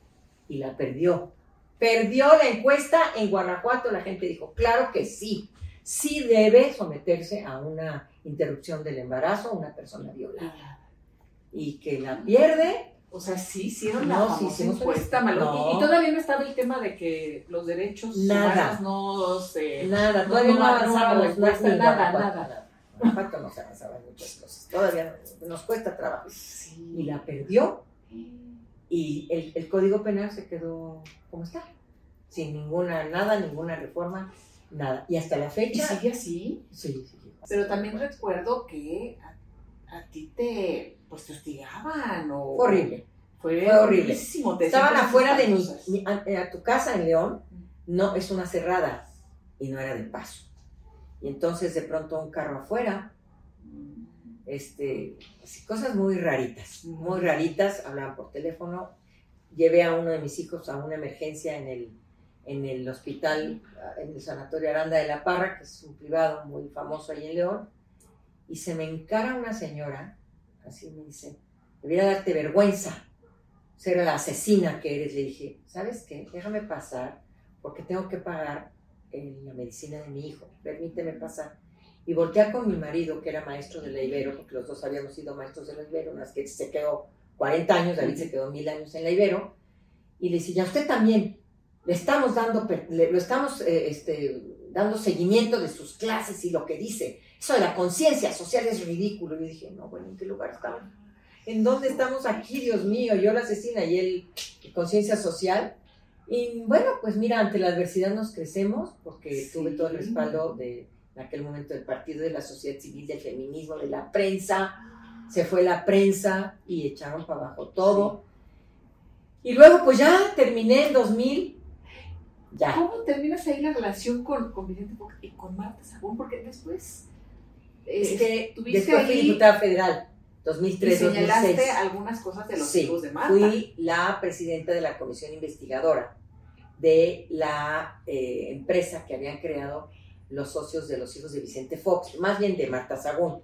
Y la perdió. Perdió la encuesta en Guanajuato. La gente dijo, claro que sí. Sí debe someterse a una interrupción del embarazo una persona violada. Y que la pierde. O sea, sí hicieron no, la sí, encuesta, no. Y, todavía no estaba el tema de que los derechos nada, no se... Nada, todavía no, avanzamos. nada, nada. nada no se avanzaba en muchas cosas. Todavía nos cuesta trabajo. Y la perdió. Y el, el, Código Penal se quedó como está. Sin ninguna, nada, ninguna reforma, nada. Y hasta la fecha. ¿Y sigue así? Sí, sí. Pero también recuerdo que a, ti te, pues, te hostigaban. O, horrible. Fue, horrible. Estaban afuera de mi, a, tu casa en León, no, es una cerrada y no era de paso y entonces de pronto un carro afuera, este, cosas muy raritas, muy raritas, hablaban por teléfono, llevé a uno de mis hijos a una emergencia en el, en el hospital, en el Sanatorio Aranda de la Parra, que es un privado muy famoso ahí en León, y se me encara una señora, así me dice, debería darte vergüenza ser la asesina que eres. Le dije, ¿sabes qué? Déjame pasar porque tengo que pagar en la medicina de mi hijo, permíteme pasar. Y volteé con mi marido, que era maestro de la Ibero, porque los dos habíamos sido maestros de la Ibero, más que se quedó 40 años, David se quedó mil años en la Ibero, y le decía, usted también, le estamos dando, le, lo estamos eh, este, dando seguimiento de sus clases y lo que dice. Eso de la conciencia social es ridículo. Y yo dije, no, bueno, ¿en qué lugar estamos? ¿En dónde estamos aquí, Dios mío? Yo la asesina y él, conciencia social. Y bueno, pues mira, ante la adversidad nos crecemos, porque tuve todo el respaldo de en aquel momento del partido, de la sociedad civil, del feminismo, de la prensa. Se fue la prensa y echaron para abajo todo. Y luego, pues ya terminé en 2000. Ya. ¿Cómo terminas ahí la relación con, con Vicente Fox y con Marta Sagún? Porque después. Es que después fui diputada federal, 2003, y señalaste 2006. algunas cosas de los hijos de Marta. Fui la presidenta de la comisión investigadora de la eh, empresa que habían creado los socios de los hijos de Vicente Fox, más bien de Marta Sagún.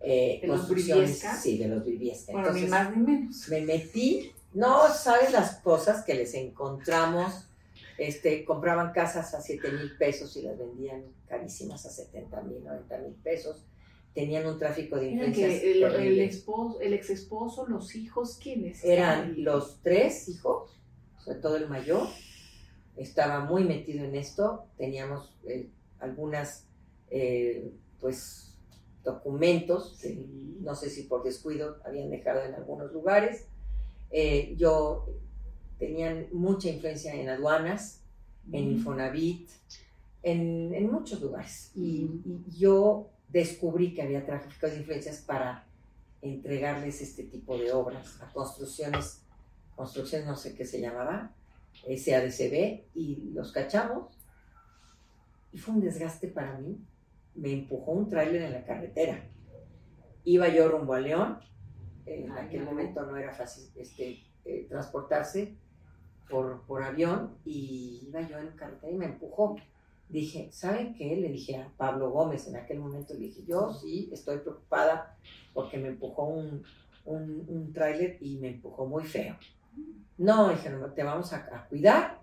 Eh, ¿De los Briviesca? Sí, de los Briviesca. Bueno, ni más ni menos. Me metí, no sabes las cosas que les encontramos. Este, compraban casas a 7 mil pesos y las vendían carísimas a 70 mil, 90 mil pesos. Tenían un tráfico de influencias. El, el, esposo, el ex esposo, los hijos, ¿quiénes? Eran los tres hijos, sobre todo el mayor. Estaba muy metido en esto. Teníamos eh, algunas, eh, pues, documentos, no sé si por descuido habían dejado en algunos lugares. Eh, yo tenían mucha influencia en aduanas, en Infonavit, en, en muchos lugares. Y, yo descubrí que había tráfico de influencias para entregarles este tipo de obras a construcciones, construcciones no sé qué se llamaba, SADCB, y los cachamos. Y fue un desgaste para mí. Me empujó un tráiler en la carretera. Iba yo rumbo a León. En aquel momento no era fácil este, eh, transportarse por, por avión y iba yo en carretera y me empujó. Dije, ¿saben qué? Le dije a Pablo Gómez en aquel momento, le dije, yo sí estoy preocupada porque me empujó un, un, un tráiler y me empujó muy feo. No, dije, te vamos a, cuidar,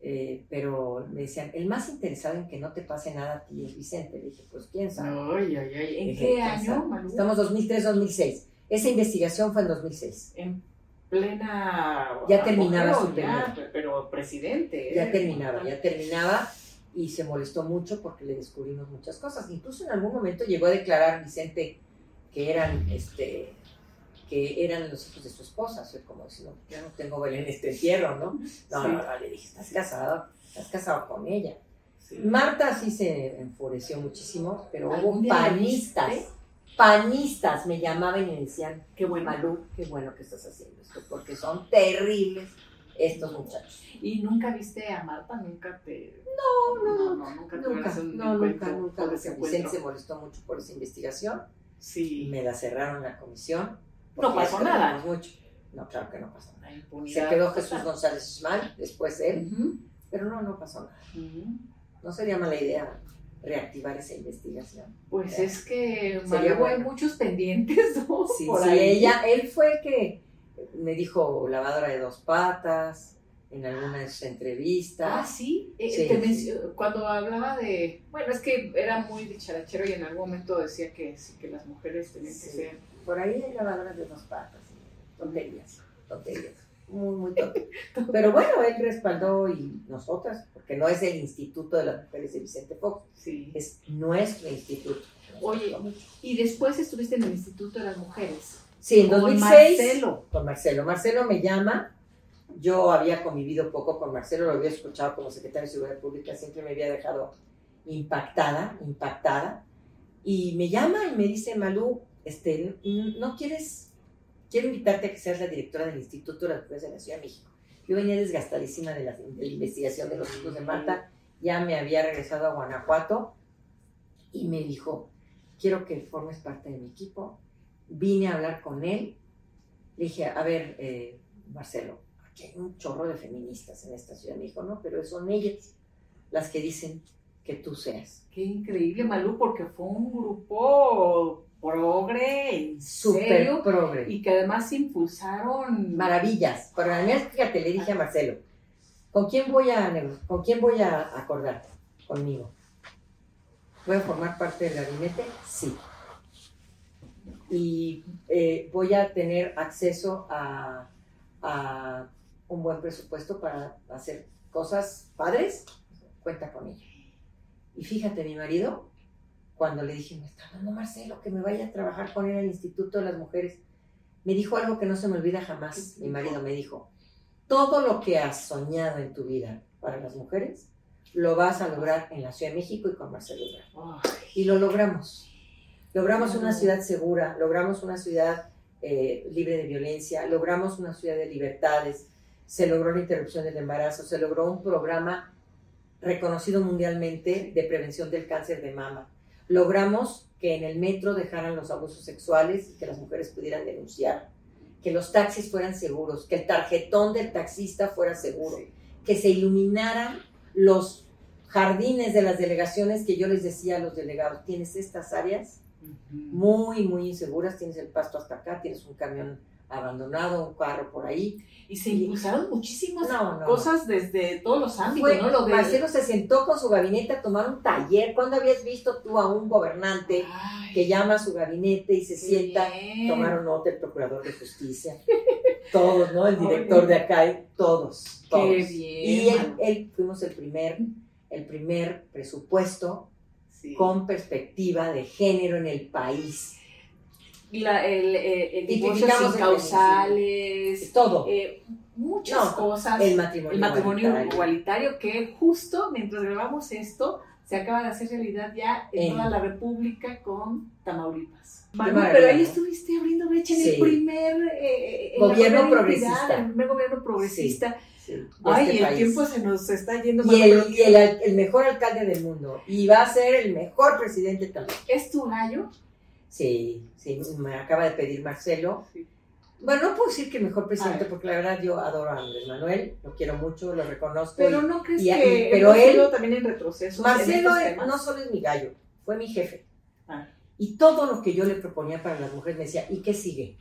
eh, pero me decían, el más interesado en que no te pase nada a ti es Vicente. Le dije, pues quién sabe. Ay, ay, ay. ¿En qué año, Estamos 2003-2006. Esa investigación fue en 2006. En plena... Ya terminaba su periodo. Pero presidente. Ya ¿eh? terminaba, ya terminaba y se molestó mucho porque le descubrimos muchas cosas. Incluso en algún momento llegó a declarar Vicente que eran, este, que eran los hijos de su esposa. Soy como diciendo, ya no tengo Belén este entierro, ¿no? No, no, le dije, estás casado, estás casado con ella. Marta sí se enfureció muchísimo, pero hubo panistas panistas me llamaban y me decían, qué bueno, Malú, qué bueno que estás haciendo esto, porque son terribles estos muchachos. ¿Y nunca viste a Marta? ¿Nunca te...? No, no, no, nunca nunca, no, nunca, nunca. Vicente se molestó mucho por esa investigación. Sí. Me la cerraron la comisión. No pasó nada. Mucho. No, claro que no pasó nada. Se quedó Jesús González Ismael, después él, pero no, no pasó nada. No sería mala idea reactivar esa investigación. Pues es que hay muchos pendientes, ¿no? Sí, sí, ella, él fue el que me dijo lavadora de dos patas en algunas entrevistas. Ah, sí. Eh, cuando hablaba de. Bueno, es que era muy dicharachero y en algún momento decía que, que las mujeres tenían que ser. Por ahí hay lavadoras de dos patas. Tonterías, tonterías muy, muy Pero bueno, él respaldó y nosotras, porque no es el Instituto de las Mujeres de Vicente Fox, sí. es nuestro instituto. Oye, y después estuviste en el Instituto de las Mujeres. Sí, en 2006. Con Marcelo. Con Marcelo. Marcelo me llama. Yo había convivido poco con Marcelo, lo había escuchado como secretario de Seguridad Pública, siempre me había dejado impactada, impactada. Y me llama y me dice, Malú, este, ¿no quieres quiero invitarte a que seas la directora del Instituto de las Mujeres de la Ciudad de México. Yo venía desgastadísima de la, investigación de los hijos de Marta, ya me había regresado a Guanajuato y me dijo, quiero que formes parte de mi equipo. Vine a hablar con él. Le dije, a ver, eh, Marcelo, aquí hay un chorro de feministas en esta ciudad. Me dijo, no, pero son ellas las que dicen que tú seas. Qué increíble, Malú, porque fue un grupo progre, súper progre. Y que además impulsaron maravillas. Pero además, fíjate, le dije a Marcelo, ¿con quién voy a con quién voy a acordar? Conmigo. ¿Voy a formar parte del gabinete? Sí. Y eh, voy a tener acceso a, a un buen presupuesto para hacer cosas padres. Cuenta con ello. Y fíjate, mi marido cuando le dije, me está hablando Marcelo, que me vaya a trabajar con él al Instituto de las Mujeres, me dijo algo que no se me olvida jamás. Mi marido me dijo, todo lo que has soñado en tu vida para las mujeres, lo vas a lograr en la Ciudad de México y con Marcelo Y lo logramos. Logramos una ciudad segura, logramos una ciudad eh, libre de violencia, logramos una ciudad de libertades, se logró la interrupción del embarazo, se logró un programa reconocido mundialmente de prevención del cáncer de mama. Logramos que en el metro dejaran los abusos sexuales y que las mujeres pudieran denunciar, que los taxis fueran seguros, que el tarjetón del taxista fuera seguro, que se iluminaran los jardines de las delegaciones que yo les decía a los delegados, tienes estas áreas muy, muy inseguras, tienes el pasto hasta acá, tienes un camión abandonado, un carro por ahí. Y se impulsaron muchísimas cosas desde todos los ámbitos, ¿no? Lo Marcelo se sentó con su gabinete a tomar un taller. ¿Cuándo habías visto tú a un gobernante que llama a su gabinete y se sienta? Tomaron nota el procurador de justicia. todos, ¿no? El director de acá, todos. todos. Qué bien. Y él, fuimos el primer, el primer presupuesto con perspectiva de género en el país la, el, eh, el divorcio sin causales, todo. Eh, muchas cosas. El matrimonio, el matrimonio igualitario. que justo mientras grabamos esto, se acaba de hacer realidad ya en, toda la República con Tamaulipas. pero ahí estuviste abriendo brecha en el primer eh, gobierno progresista. el primer gobierno progresista. Ay, este el tiempo se nos está yendo y, el, y el, el, mejor alcalde del mundo. Y va a ser el mejor presidente también. ¿Es tu gallo? Sí, sí, me acaba de pedir Marcelo. Bueno, no puedo decir que mejor presidente, porque la verdad yo adoro a Andrés Manuel, lo quiero mucho, lo reconozco. Pero no crees que pero él también en retroceso. Marcelo no solo es mi gallo, fue mi jefe. Ah. Y todo lo que yo le proponía para las mujeres me decía, ¿y qué sigue?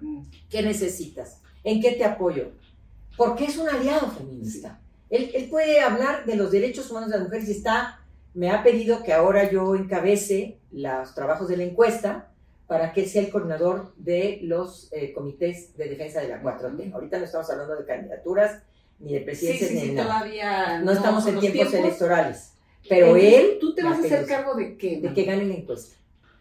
Mm. ¿Qué necesitas? ¿En qué te apoyo? Porque es un aliado feminista. Él, él, puede hablar de los derechos humanos de las mujeres y está me ha pedido que ahora yo encabece los trabajos de la encuesta para que sea el coordinador de los eh, comités de defensa de la 4T. Ahorita no estamos hablando de candidaturas, ni de presidencias, ni de nada. Todavía no, estamos en tiempos, electorales. Pero él... ¿Tú te vas a hacer cargo de qué? De que gane la encuesta.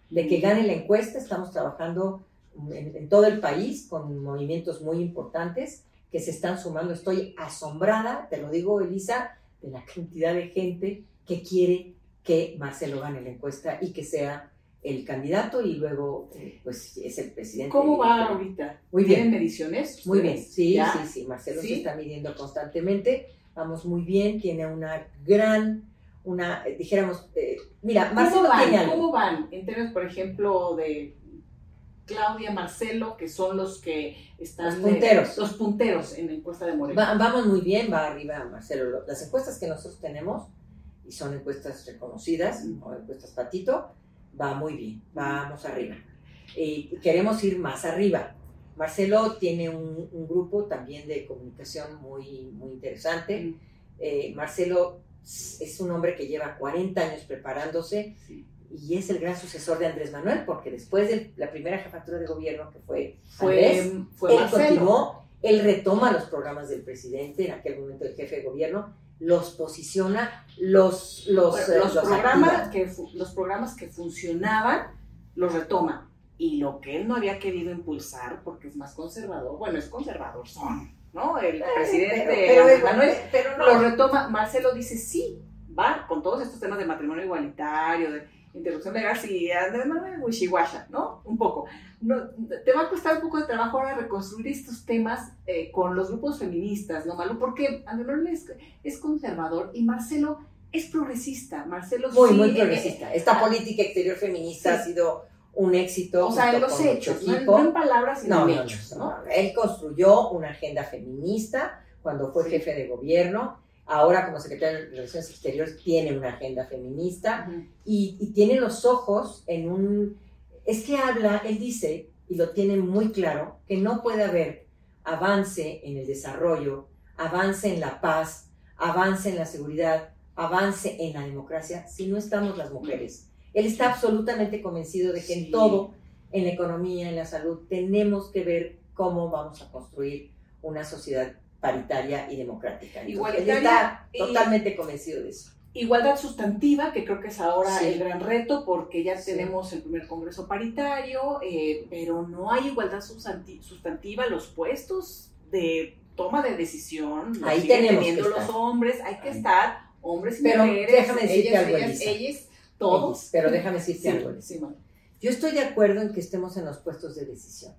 De que gane la encuesta. Estamos trabajando en, en todo el país con movimientos muy importantes que se están sumando. Estoy asombrada, te lo digo, Elisa, de la cantidad de gente que quiere que Marcelo gane la encuesta y que sea el candidato y luego eh, pues es el presidente. ¿Cómo va ahorita? Muy bien. ¿Tienen mediciones? Muy bien, sí, sí, sí. Marcelo se está midiendo constantemente. Vamos muy bien, tiene una gran, una, eh, dijéramos, eh, mira, Marcelo ¿Cómo van? tiene ¿Cómo van en términos, por ejemplo, de Claudia, Marcelo, que son los que están... Los punteros. los punteros en la encuesta de Moreno. vamos muy bien, va arriba Marcelo. Las encuestas que nosotros tenemos y son encuestas reconocidas, o encuestas patito, va muy bien, vamos arriba. Y queremos ir más arriba. Marcelo tiene un, grupo también de comunicación muy, muy interesante. Eh, Marcelo es un hombre que lleva 40 años preparándose y es el gran sucesor de Andrés Manuel, porque después de la primera jefatura de gobierno que fue, fue, Andrés, él continuó, él retoma los programas del presidente, en aquel momento el jefe de gobierno, los posiciona, los, los, eh, los, programas que, los programas que funcionaban los retoma. Y lo que él no había querido impulsar, porque es más conservador, bueno, es conservador, son, ¿no? El eh, presidente pero, Manuel lo retoma. Marcelo dice, sí, va, con todos estos temas de matrimonio igualitario, de interrupción legal, sí, Andrés Manuel Wishiwasha, ¿no? Un poco. No, te va a costar un poco de trabajo ahora reconstruir estos temas eh, con los grupos feministas, ¿no, Malo? Porque Andrés Manuel es, es conservador y Marcelo es progresista. Marcelo muy, muy eh, progresista. Esta ah, política exterior feminista ha sido un éxito. O sea, en los hechos, no, en palabras, sino en hechos. ¿no? Él construyó una agenda feminista cuando fue jefe de gobierno ahora como secretario de Relaciones Exteriores tiene una agenda feminista y, tiene los ojos en un... Es que habla, él dice, y lo tiene muy claro, que no puede haber avance en el desarrollo, avance en la paz, avance en la seguridad, avance en la democracia si no estamos las mujeres. Él está absolutamente convencido de que en todo, en la economía, en la salud, tenemos que ver cómo vamos a construir una sociedad paritaria y democrática. está totalmente convencido de eso. Igualdad sustantiva, que creo que es ahora el gran reto, porque ya tenemos el primer Congreso paritario, eh, pero no hay igualdad sustantiva. Los puestos de toma de decisión los Ahí tenemos teniendo los hombres, hay que estar hombres y pero mujeres, déjame decirte ellas, algo, ellas, ellas, todos. pero déjame decirte algo. Yo estoy de acuerdo en que estemos en los puestos de decisión,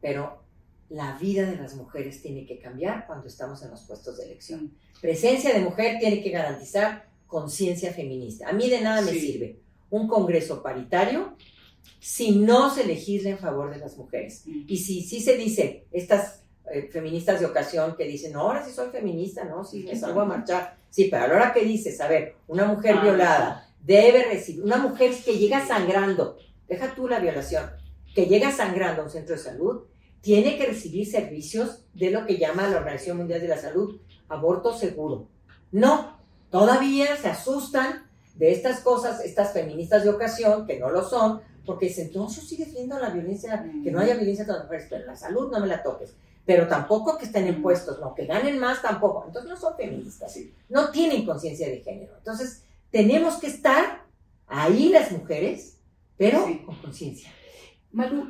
pero la vida de las mujeres tiene que cambiar cuando estamos en los puestos de elección. Presencia de mujer tiene que garantizar conciencia feminista. A mí de nada me sirve un congreso paritario si no se legisla en favor de las mujeres. Y si sí se dice, estas eh, feministas de ocasión que dicen, no, ahora sí soy feminista, no, sí, me salgo a marchar. Sí, pero a la hora que dices, a ver, una mujer ah, violada debe recibir, una mujer que llega sangrando, deja tú la violación, que llega sangrando a un centro de salud, tiene que recibir servicios de lo que llama la Organización Mundial de la Salud, aborto seguro. No, todavía se asustan de estas cosas, estas feministas de ocasión, que no lo son, porque dicen, no, yo sí defiendo la violencia, que no haya violencia contra las mujeres, pero la salud no me la toques. Pero tampoco que estén en puestos, no, que ganen más tampoco. Entonces no son feministas, no tienen conciencia de género. Entonces tenemos que estar ahí las mujeres, pero con conciencia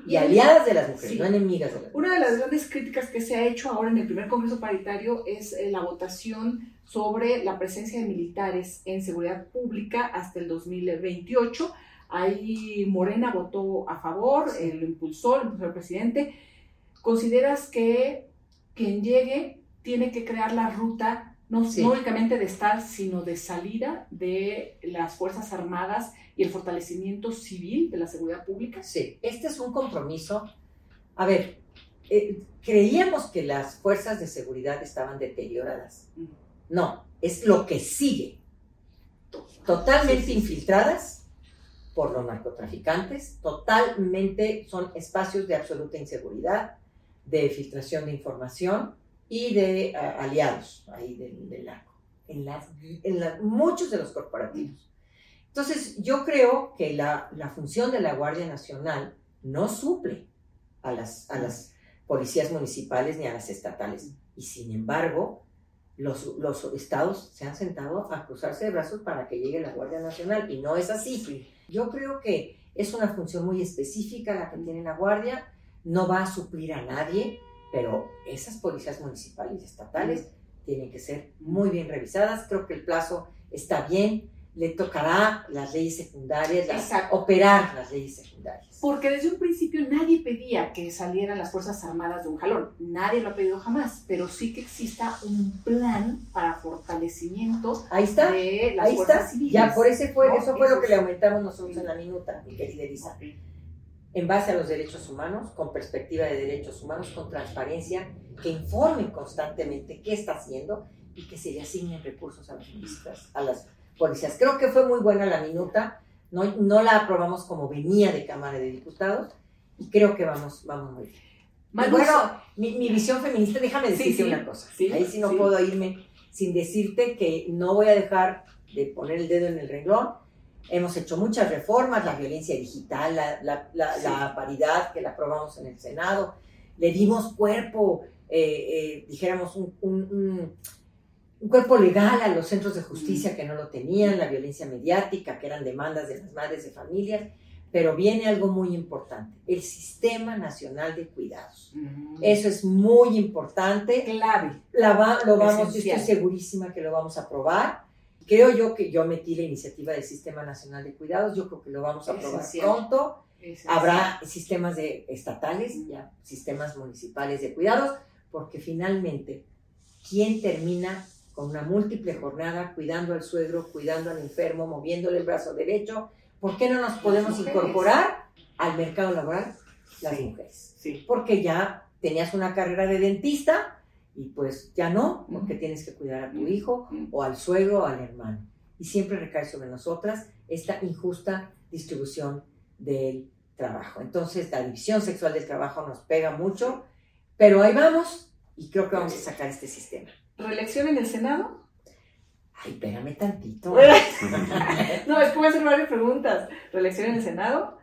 y aliadas de las mujeres, no enemigas de las mujeres. Una de las grandes críticas que se ha hecho ahora en el primer Congreso Paritario es eh, la votación sobre la presencia de militares en seguridad pública hasta el 2028. Ahí Morena votó a favor, eh, lo impulsó, lo impulsó el presidente. ¿Consideras que quien llegue tiene que crear la ruta no, no únicamente de estar, sino de salida de las Fuerzas Armadas y el fortalecimiento civil de la seguridad pública? Sí, este es un compromiso. A ver, eh, creíamos que las fuerzas de seguridad estaban deterioradas. Mm. No, es lo que sigue. Totalmente infiltradas por los narcotraficantes, totalmente son espacios de absoluta inseguridad, de filtración de información y de aliados ahí del, narco, en, las, en muchos de los corporativos. Entonces, yo creo que la, función de la Guardia Nacional no suple a las, a las policías municipales ni a las estatales. Y sin embargo, los, los, estados se han sentado a cruzarse de brazos para que llegue la Guardia Nacional. Y no es así. Yo creo que es una función muy específica la que tiene la Guardia. No va a suplir a nadie, pero esas policías municipales y estatales tienen que ser muy bien revisadas. Creo que el plazo está bien le tocará las leyes secundarias, operar las leyes secundarias. Porque desde un principio nadie pedía que salieran las Fuerzas Armadas de un jalón, nadie lo ha pedido jamás, pero sí que exista un plan para fortalecimiento ahí está, de las ahí fuerzas está. civiles. Ya, por ese fue, eso fue lo que le aumentamos nosotros en la minuta, mi querida Elisa. En base a los derechos humanos, con perspectiva de derechos humanos, con transparencia, que informen constantemente qué está haciendo y que se le asignen recursos a las ministras, a las policías. Creo que fue muy buena la minuta, no, no la aprobamos como venía de Cámara de Diputados y creo que vamos, vamos muy bien. bueno, mi, visión feminista, déjame decirte una cosa, ahí sí no puedo irme sin decirte que no voy a dejar de poner el dedo en el renglón. Hemos hecho muchas reformas, la violencia digital, la, la, paridad que la aprobamos en el Senado, le dimos cuerpo, eh, eh, dijéramos, un un cuerpo legal a los centros de justicia que no lo tenían, la violencia mediática, que eran demandas de las madres de familias, pero viene algo muy importante, el Sistema Nacional de Cuidados. Eso es muy importante. Clave. lo vamos, yo estoy segurísima que lo vamos a aprobar. Creo yo que yo metí la iniciativa del Sistema Nacional de Cuidados, yo creo que lo vamos a aprobar pronto. Habrá sistemas de, estatales, ya, sistemas municipales de cuidados, porque finalmente, ¿quién termina con una múltiple jornada, cuidando al suegro, cuidando al enfermo, moviéndole el brazo derecho. ¿Por qué no nos podemos incorporar al mercado laboral las mujeres? Sí. Porque ya tenías una carrera de dentista y pues ya no, porque tienes que cuidar a tu hijo o al suegro o al hermano. Y siempre recae sobre nosotras esta injusta distribución del trabajo. Entonces la división sexual del trabajo nos pega mucho, pero ahí vamos y creo que vamos a sacar este sistema. ¿Reelección en el Senado? Ay, espérame tantito. no, es que voy a hacer varias preguntas. ¿Reelección en el Senado?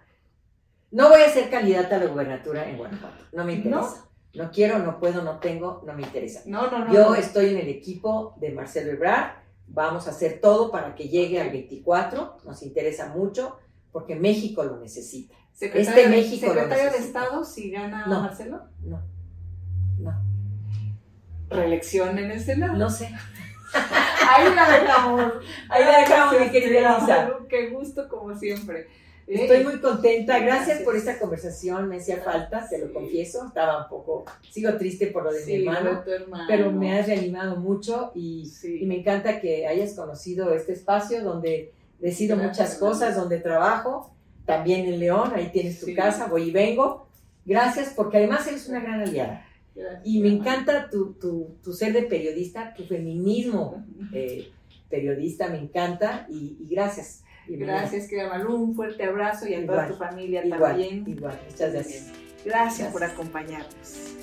No voy a ser candidata a la gubernatura en Guanajuato. No me interesa. No, quiero, no puedo, no tengo, no me interesa. No, no, no. Yo estoy en el equipo de Marcelo Ebrard. Vamos a hacer todo para que llegue al 24. Nos interesa mucho porque México lo necesita. este México ¿Secretario de Estado si gana Marcelo? No, no reelección en el Senado. No sé. Ahí la dejamos. Ahí la dejamos, mi querida Lisa. Qué gusto, como siempre. Estoy muy contenta, gracias, por esta conversación, me hacía falta, te lo confieso, estaba un poco, sigo triste por lo de mi hermano, pero me has reanimado mucho y, me encanta que hayas conocido este espacio donde decido muchas cosas, donde trabajo, también en León, ahí tienes tu casa, voy y vengo. Gracias, porque además eres una gran aliada. y me encanta tu, tu, ser de periodista, tu feminismo eh, periodista, me encanta y gracias. Gracias, querida Malú. Un fuerte abrazo y a toda tu familia también. Igual, muchas gracias. Gracias, por acompañarnos.